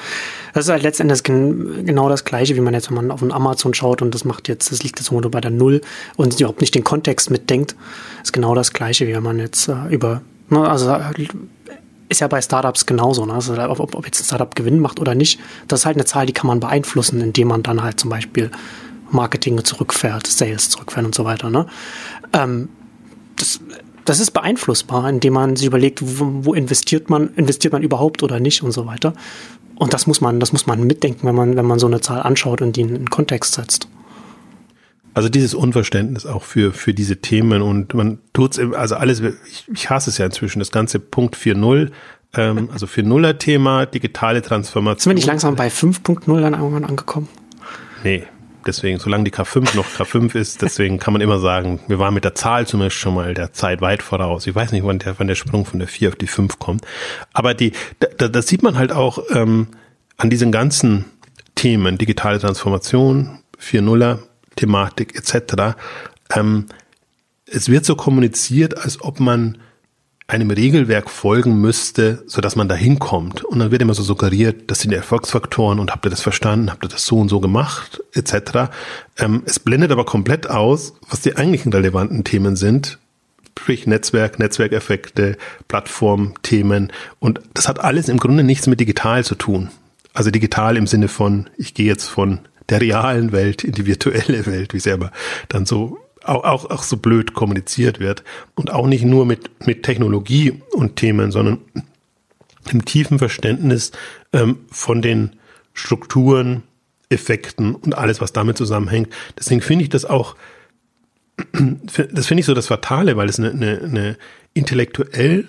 Das ist halt letztendlich genau das Gleiche, wie man jetzt, wenn man auf einen Amazon schaut und das macht jetzt, das liegt jetzt irgendwo bei der Null und überhaupt nicht den Kontext mitdenkt, ist genau das Gleiche, wie wenn man jetzt äh, über, ne, also ist ja bei Startups genauso, ne? also, ob, ob jetzt ein Startup Gewinn macht oder nicht, das ist halt eine Zahl, die kann man beeinflussen, indem man dann halt zum Beispiel Marketing zurückfährt, Sales zurückfährt und so weiter. Ne? Ähm, das das ist beeinflussbar, indem man sich überlegt, wo, wo, investiert man, investiert man überhaupt oder nicht und so weiter. Und das muss man, das muss man mitdenken, wenn man, wenn man so eine Zahl anschaut und die in, in Kontext setzt. Also dieses Unverständnis auch für, für diese Themen und man tut's, also alles, ich, ich hasse es ja inzwischen, das ganze Punkt 4.0, ähm, [laughs] also 4.0er Thema, digitale Transformation. Sind wir nicht langsam bei 5.0 dann irgendwann angekommen? Nee, Deswegen, solange die K5 noch K5 ist, deswegen kann man immer sagen, wir waren mit der Zahl zumindest schon mal der Zeit weit voraus. Ich weiß nicht, wann der, wann der Sprung von der 4 auf die 5 kommt. Aber die, da, das sieht man halt auch ähm, an diesen ganzen Themen, digitale Transformation, 4.0er, Thematik etc. Ähm, es wird so kommuniziert, als ob man einem Regelwerk folgen müsste, so dass man da hinkommt. Und dann wird immer so suggeriert, das sind die Erfolgsfaktoren und habt ihr das verstanden, habt ihr das so und so gemacht, etc. Ähm, es blendet aber komplett aus, was die eigentlichen relevanten Themen sind, sprich Netzwerk, Netzwerkeffekte, Plattformthemen. Und das hat alles im Grunde nichts mit digital zu tun. Also digital im Sinne von, ich gehe jetzt von der realen Welt in die virtuelle Welt, wie selber dann so auch, auch, auch so blöd kommuniziert wird. Und auch nicht nur mit, mit Technologie und Themen, sondern im tiefen Verständnis ähm, von den Strukturen, Effekten und alles, was damit zusammenhängt. Deswegen finde ich das auch, das finde ich so das Fatale, weil es eine, eine, eine intellektuell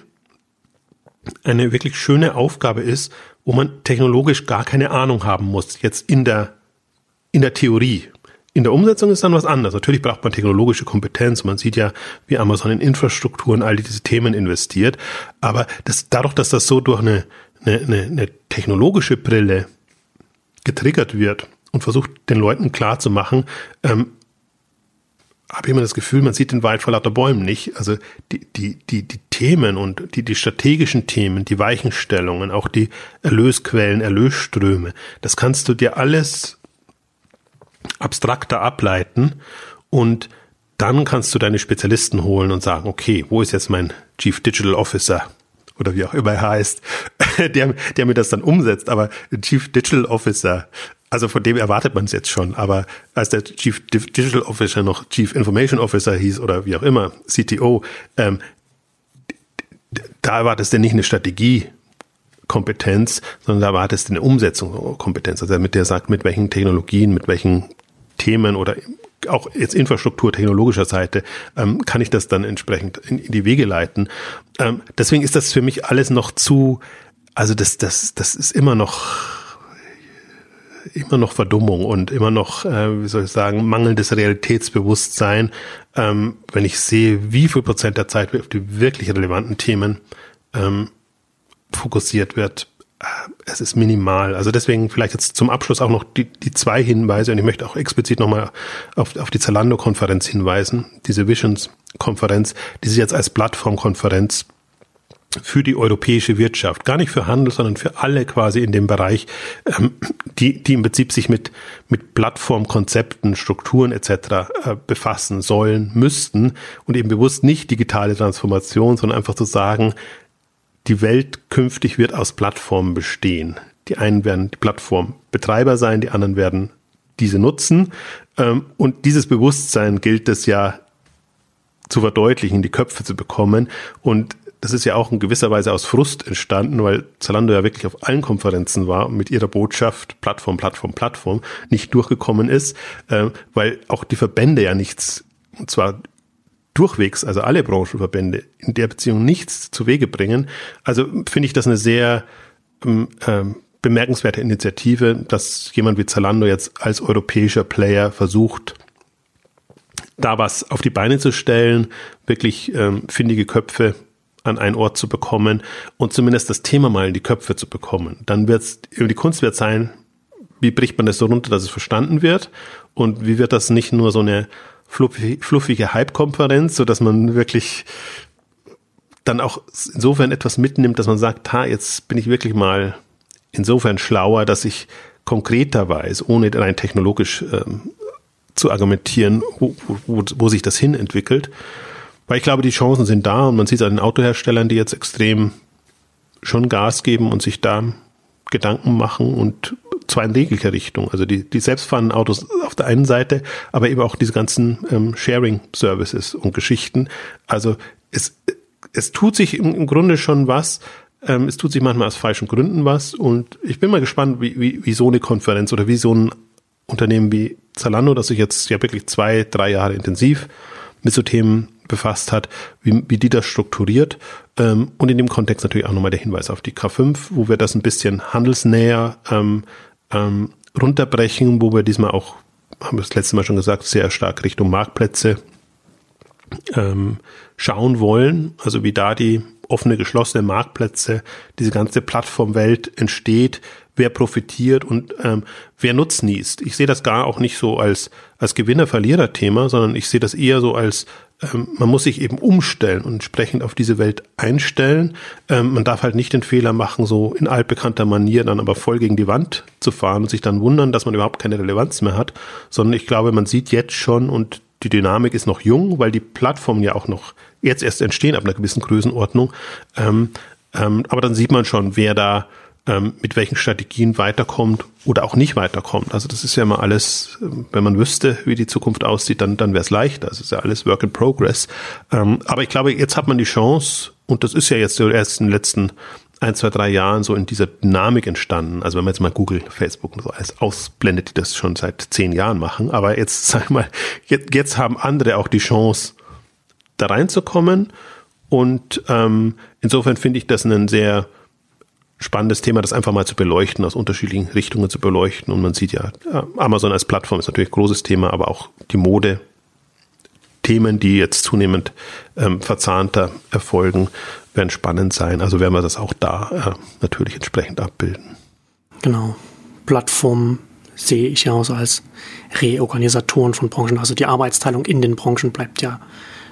eine wirklich schöne Aufgabe ist, wo man technologisch gar keine Ahnung haben muss, jetzt in der, in der Theorie. In der Umsetzung ist dann was anderes. Natürlich braucht man technologische Kompetenz. Man sieht ja, wie Amazon in Infrastrukturen all diese Themen investiert. Aber das, dadurch, dass das so durch eine, eine, eine, eine technologische Brille getriggert wird und versucht, den Leuten klar zu machen, ähm, habe ich immer das Gefühl, man sieht den Wald vor lauter Bäumen nicht. Also die, die, die, die Themen und die, die strategischen Themen, die Weichenstellungen, auch die Erlösquellen, Erlösströme, das kannst du dir alles abstrakter ableiten und dann kannst du deine Spezialisten holen und sagen, okay, wo ist jetzt mein Chief Digital Officer oder wie auch immer er heißt, [laughs] der, der mir das dann umsetzt. Aber Chief Digital Officer, also von dem erwartet man es jetzt schon. Aber als der Chief Digital Officer noch Chief Information Officer hieß oder wie auch immer, CTO, ähm, da erwartest du nicht eine Strategie Kompetenz, sondern da erwartest du eine Umsetzungskompetenz. Also mit der sagt, mit welchen Technologien, mit welchen Themen oder auch jetzt Infrastruktur technologischer Seite ähm, kann ich das dann entsprechend in, in die Wege leiten. Ähm, deswegen ist das für mich alles noch zu, also das, das, das ist immer noch immer noch Verdummung und immer noch, äh, wie soll ich sagen, mangelndes Realitätsbewusstsein, ähm, wenn ich sehe, wie viel Prozent der Zeit auf die wirklich relevanten Themen ähm, fokussiert wird, es ist minimal. Also deswegen vielleicht jetzt zum Abschluss auch noch die, die zwei Hinweise und ich möchte auch explizit nochmal auf, auf die Zalando-Konferenz hinweisen, diese Visions-Konferenz, die sich jetzt als Plattformkonferenz für die europäische Wirtschaft, gar nicht für Handel, sondern für alle quasi in dem Bereich, ähm, die, die im Prinzip sich mit, mit Plattformkonzepten, Strukturen etc. Äh, befassen sollen, müssten und eben bewusst nicht digitale Transformation, sondern einfach zu sagen, die Welt künftig wird aus Plattformen bestehen. Die einen werden die Plattformbetreiber sein, die anderen werden diese nutzen. Ähm, und dieses Bewusstsein gilt es ja zu verdeutlichen, die Köpfe zu bekommen. Und das ist ja auch in gewisser Weise aus Frust entstanden, weil Zalando ja wirklich auf allen Konferenzen war und mit ihrer Botschaft Plattform, Plattform, Plattform nicht durchgekommen ist, äh, weil auch die Verbände ja nichts, und zwar durchwegs, also alle Branchenverbände, in der Beziehung nichts zu Wege bringen. Also finde ich das eine sehr ähm, ähm, bemerkenswerte Initiative, dass jemand wie Zalando jetzt als europäischer Player versucht, da was auf die Beine zu stellen, wirklich ähm, findige Köpfe an einen Ort zu bekommen und zumindest das Thema mal in die Köpfe zu bekommen. Dann wird es, die Kunst wird sein, wie bricht man das so runter, dass es verstanden wird und wie wird das nicht nur so eine fluffige Hype-Konferenz, so dass man wirklich dann auch insofern etwas mitnimmt, dass man sagt, ha, jetzt bin ich wirklich mal insofern schlauer, dass ich konkreter weiß, ohne rein technologisch ähm, zu argumentieren, wo, wo, wo sich das hin entwickelt. Weil ich glaube, die Chancen sind da und man sieht es an den Autoherstellern, die jetzt extrem schon Gas geben und sich da Gedanken machen und zwar in jeglicher Richtung. Also die, die selbstfahrenden Autos auf der einen Seite, aber eben auch diese ganzen ähm, Sharing-Services und Geschichten. Also es, es tut sich im, im Grunde schon was. Ähm, es tut sich manchmal aus falschen Gründen was. Und ich bin mal gespannt, wie, wie, wie so eine Konferenz oder wie so ein Unternehmen wie Zalando, das sich jetzt ja wirklich zwei, drei Jahre intensiv mit so Themen befasst hat, wie, wie die das strukturiert. Ähm, und in dem Kontext natürlich auch nochmal der Hinweis auf die K5, wo wir das ein bisschen handelsnäher ähm, ähm, runterbrechen, wo wir diesmal auch haben wir das letzte Mal schon gesagt, sehr stark Richtung Marktplätze ähm, schauen wollen. Also wie da die offene, geschlossene Marktplätze, diese ganze Plattformwelt entsteht, wer profitiert und ähm, wer nutznießt. Ich sehe das gar auch nicht so als, als Gewinner-Verlierer-Thema, sondern ich sehe das eher so als, ähm, man muss sich eben umstellen und entsprechend auf diese Welt einstellen. Ähm, man darf halt nicht den Fehler machen, so in altbekannter Manier dann aber voll gegen die Wand zu fahren und sich dann wundern, dass man überhaupt keine Relevanz mehr hat, sondern ich glaube, man sieht jetzt schon und die Dynamik ist noch jung, weil die Plattformen ja auch noch jetzt erst entstehen ab einer gewissen Größenordnung. Ähm, ähm, aber dann sieht man schon, wer da mit welchen Strategien weiterkommt oder auch nicht weiterkommt. Also das ist ja immer alles, ähm, wenn man wüsste, wie die Zukunft aussieht, dann, dann wäre es leichter. Das ist ja alles Work in Progress. Ähm, aber ich glaube, jetzt hat man die Chance, und das ist ja jetzt erst in den letzten ein, zwei, drei Jahren so in dieser Dynamik entstanden. Also wenn man jetzt mal Google, Facebook und so alles ausblendet, die das schon seit zehn Jahren machen. Aber jetzt, [laughs] sag ich mal, jetzt, jetzt haben andere auch die Chance, da reinzukommen. Und ähm, insofern finde ich das einen sehr spannendes Thema, das einfach mal zu beleuchten, aus unterschiedlichen Richtungen zu beleuchten. Und man sieht ja, Amazon als Plattform ist natürlich ein großes Thema, aber auch die Mode, Themen, die jetzt zunehmend ähm, verzahnter erfolgen, werden spannend sein. Also werden wir das auch da äh, natürlich entsprechend abbilden. Genau. Plattformen sehe ich ja auch so als Reorganisatoren von Branchen. Also die Arbeitsteilung in den Branchen bleibt ja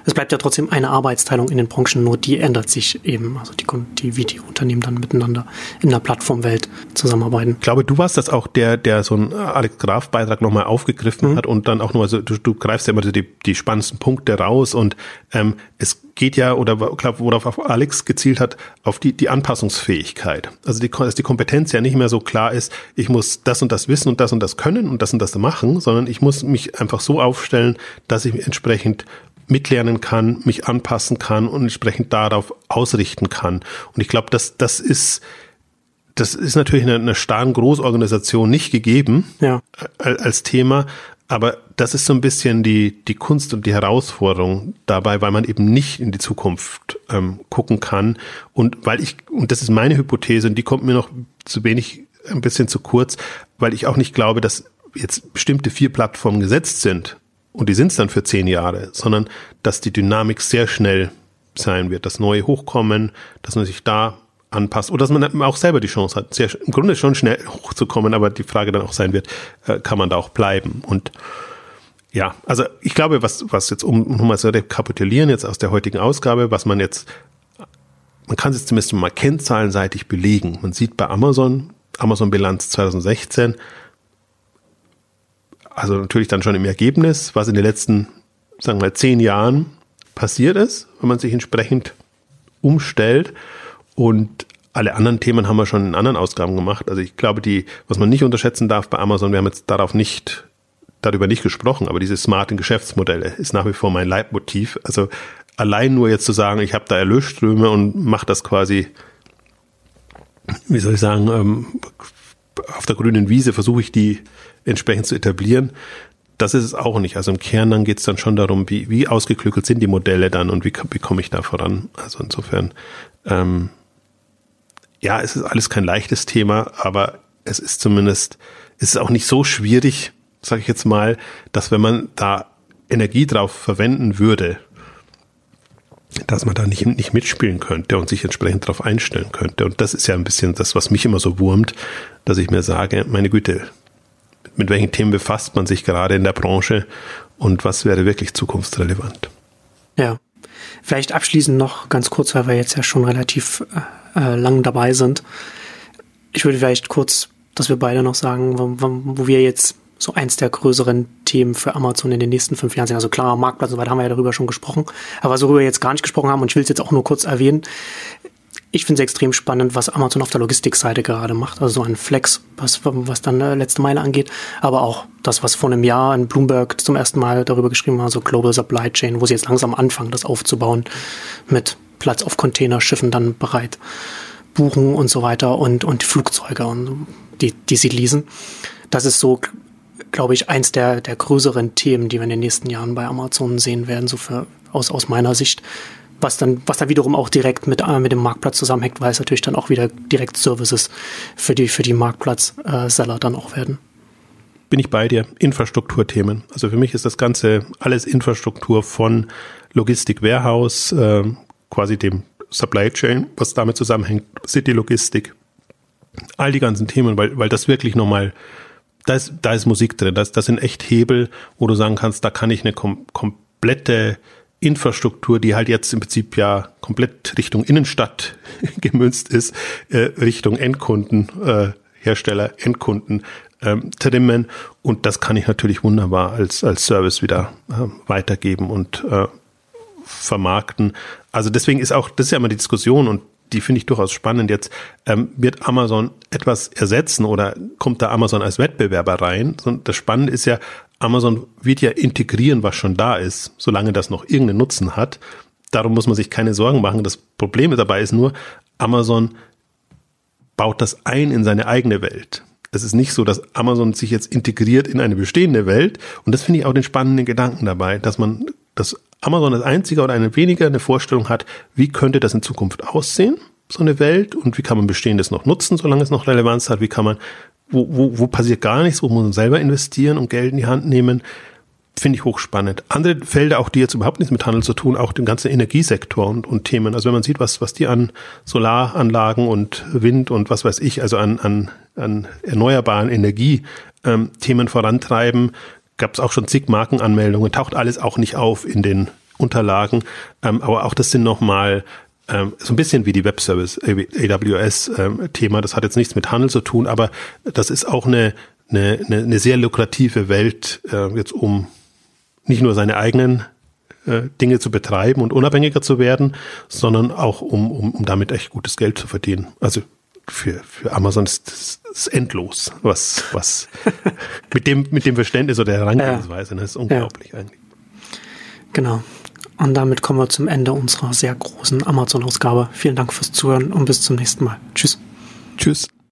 es bleibt ja trotzdem eine Arbeitsteilung in den Branchen, nur die ändert sich eben. Also die, die wie die Unternehmen dann miteinander in der Plattformwelt zusammenarbeiten. Ich glaube, du warst das auch der, der so einen Alex Graf Beitrag nochmal aufgegriffen mhm. hat und dann auch nochmal so, du, du greifst ja immer die, die spannendsten Punkte raus und ähm, es geht ja, oder glaub, worauf auch Alex gezielt hat, auf die, die Anpassungsfähigkeit. Also die, dass die Kompetenz ja nicht mehr so klar ist, ich muss das und das wissen und das und das können und das und das machen, sondern ich muss mich einfach so aufstellen, dass ich entsprechend mitlernen kann, mich anpassen kann und entsprechend darauf ausrichten kann. Und ich glaube, dass das ist das ist natürlich in einer starren Großorganisation nicht gegeben ja. als Thema, aber das ist so ein bisschen die, die Kunst und die Herausforderung dabei, weil man eben nicht in die Zukunft ähm, gucken kann. Und weil ich, und das ist meine Hypothese, und die kommt mir noch zu wenig ein bisschen zu kurz, weil ich auch nicht glaube, dass jetzt bestimmte vier Plattformen gesetzt sind, und die sind es dann für zehn Jahre, sondern dass die Dynamik sehr schnell sein wird, dass neue hochkommen, dass man sich da anpasst oder dass man auch selber die Chance hat, sehr, im Grunde schon schnell hochzukommen, aber die Frage dann auch sein wird, äh, kann man da auch bleiben und ja, also ich glaube, was, was jetzt, um, um mal zu rekapitulieren, jetzt aus der heutigen Ausgabe, was man jetzt, man kann es jetzt zumindest mal kennzahlenseitig belegen. Man sieht bei Amazon, Amazon Bilanz 2016, also natürlich dann schon im Ergebnis, was in den letzten, sagen wir mal, zehn Jahren passiert ist, wenn man sich entsprechend umstellt. Und alle anderen Themen haben wir schon in anderen Ausgaben gemacht. Also ich glaube, die, was man nicht unterschätzen darf bei Amazon, wir haben jetzt darauf nicht, darüber nicht gesprochen, aber diese smarten Geschäftsmodelle ist nach wie vor mein Leitmotiv. Also allein nur jetzt zu sagen, ich habe da Erlösströme und mache das quasi, wie soll ich sagen, ähm, auf der grünen Wiese versuche ich die entsprechend zu etablieren. Das ist es auch nicht. Also im Kern dann geht es dann schon darum, wie, wie ausgeklügelt sind die Modelle dann und wie, wie komme ich da voran. Also insofern, ähm, ja, es ist alles kein leichtes Thema, aber es ist zumindest, es ist auch nicht so schwierig, sage ich jetzt mal, dass wenn man da Energie drauf verwenden würde, dass man da nicht, nicht mitspielen könnte und sich entsprechend darauf einstellen könnte. Und das ist ja ein bisschen das, was mich immer so wurmt, dass ich mir sage, meine Güte, mit welchen Themen befasst man sich gerade in der Branche und was wäre wirklich zukunftsrelevant? Ja. Vielleicht abschließend noch ganz kurz, weil wir jetzt ja schon relativ äh, lang dabei sind. Ich würde vielleicht kurz, dass wir beide noch sagen, wo, wo wir jetzt so eins der größeren Themen für Amazon in den nächsten fünf Jahren sind. Also klar, Marktplatz und so weiter haben wir ja darüber schon gesprochen. Aber worüber wir jetzt gar nicht gesprochen haben, und ich will es jetzt auch nur kurz erwähnen, ich finde es extrem spannend, was Amazon auf der Logistikseite gerade macht. Also so ein Flex, was, was dann äh, letzte Meile angeht. Aber auch das, was vor einem Jahr in Bloomberg zum ersten Mal darüber geschrieben war, so Global Supply Chain, wo sie jetzt langsam anfangen, das aufzubauen mit Platz auf Containerschiffen dann bereit buchen und so weiter und, und Flugzeuge, und die, die sie leasen. Das ist so, glaube ich, eins der, der größeren Themen, die wir in den nächsten Jahren bei Amazon sehen werden, so für, aus, aus meiner Sicht was dann, was da wiederum auch direkt mit, äh, mit dem Marktplatz zusammenhängt, weil es natürlich dann auch wieder direkt Services für die, für die Marktplatz-Seller dann auch werden. bin ich bei dir. Infrastrukturthemen. Also für mich ist das Ganze alles Infrastruktur von Logistik, Warehouse, äh, quasi dem Supply Chain, was damit zusammenhängt, City Logistik, all die ganzen Themen, weil, weil das wirklich nochmal, da ist, da ist Musik drin, das, das sind echt Hebel, wo du sagen kannst, da kann ich eine kom komplette Infrastruktur, die halt jetzt im Prinzip ja komplett Richtung Innenstadt [laughs] gemünzt ist, äh, Richtung Endkunden, äh, Hersteller, Endkunden ähm, trimmen. Und das kann ich natürlich wunderbar als, als Service wieder äh, weitergeben und äh, vermarkten. Also deswegen ist auch, das ist ja immer die Diskussion und die finde ich durchaus spannend. Jetzt ähm, wird Amazon etwas ersetzen oder kommt da Amazon als Wettbewerber rein? Das Spannende ist ja, Amazon wird ja integrieren, was schon da ist, solange das noch irgendeinen Nutzen hat. Darum muss man sich keine Sorgen machen. Das Problem dabei ist nur, Amazon baut das ein in seine eigene Welt. Es ist nicht so, dass Amazon sich jetzt integriert in eine bestehende Welt. Und das finde ich auch den spannenden Gedanken dabei, dass man, dass Amazon als einziger oder eine weniger eine Vorstellung hat, wie könnte das in Zukunft aussehen, so eine Welt, und wie kann man Bestehendes noch nutzen, solange es noch Relevanz hat, wie kann man, wo, wo, wo passiert gar nichts, wo muss man selber investieren und Geld in die Hand nehmen, finde ich hochspannend. Andere Felder, auch die jetzt überhaupt nichts mit Handel zu tun, auch den ganzen Energiesektor und, und Themen. Also wenn man sieht, was, was die an Solaranlagen und Wind und was weiß ich, also an, an, an erneuerbaren Energiethemen ähm, vorantreiben, gab es auch schon zig Markenanmeldungen, taucht alles auch nicht auf in den Unterlagen, ähm, aber auch das sind nochmal ähm, so ein bisschen wie die Webservice AWS-Thema. Ähm, das hat jetzt nichts mit Handel zu tun, aber das ist auch eine, eine, eine sehr lukrative Welt, äh, jetzt um nicht nur seine eigenen äh, Dinge zu betreiben und unabhängiger zu werden, sondern auch um, um, um damit echt gutes Geld zu verdienen. Also für, für Amazon ist ist endlos, was, was [laughs] mit dem, mit dem Verständnis oder der Herangehensweise, ja. das ist unglaublich ja. eigentlich. Genau. Und damit kommen wir zum Ende unserer sehr großen Amazon-Ausgabe. Vielen Dank fürs Zuhören und bis zum nächsten Mal. Tschüss. Tschüss.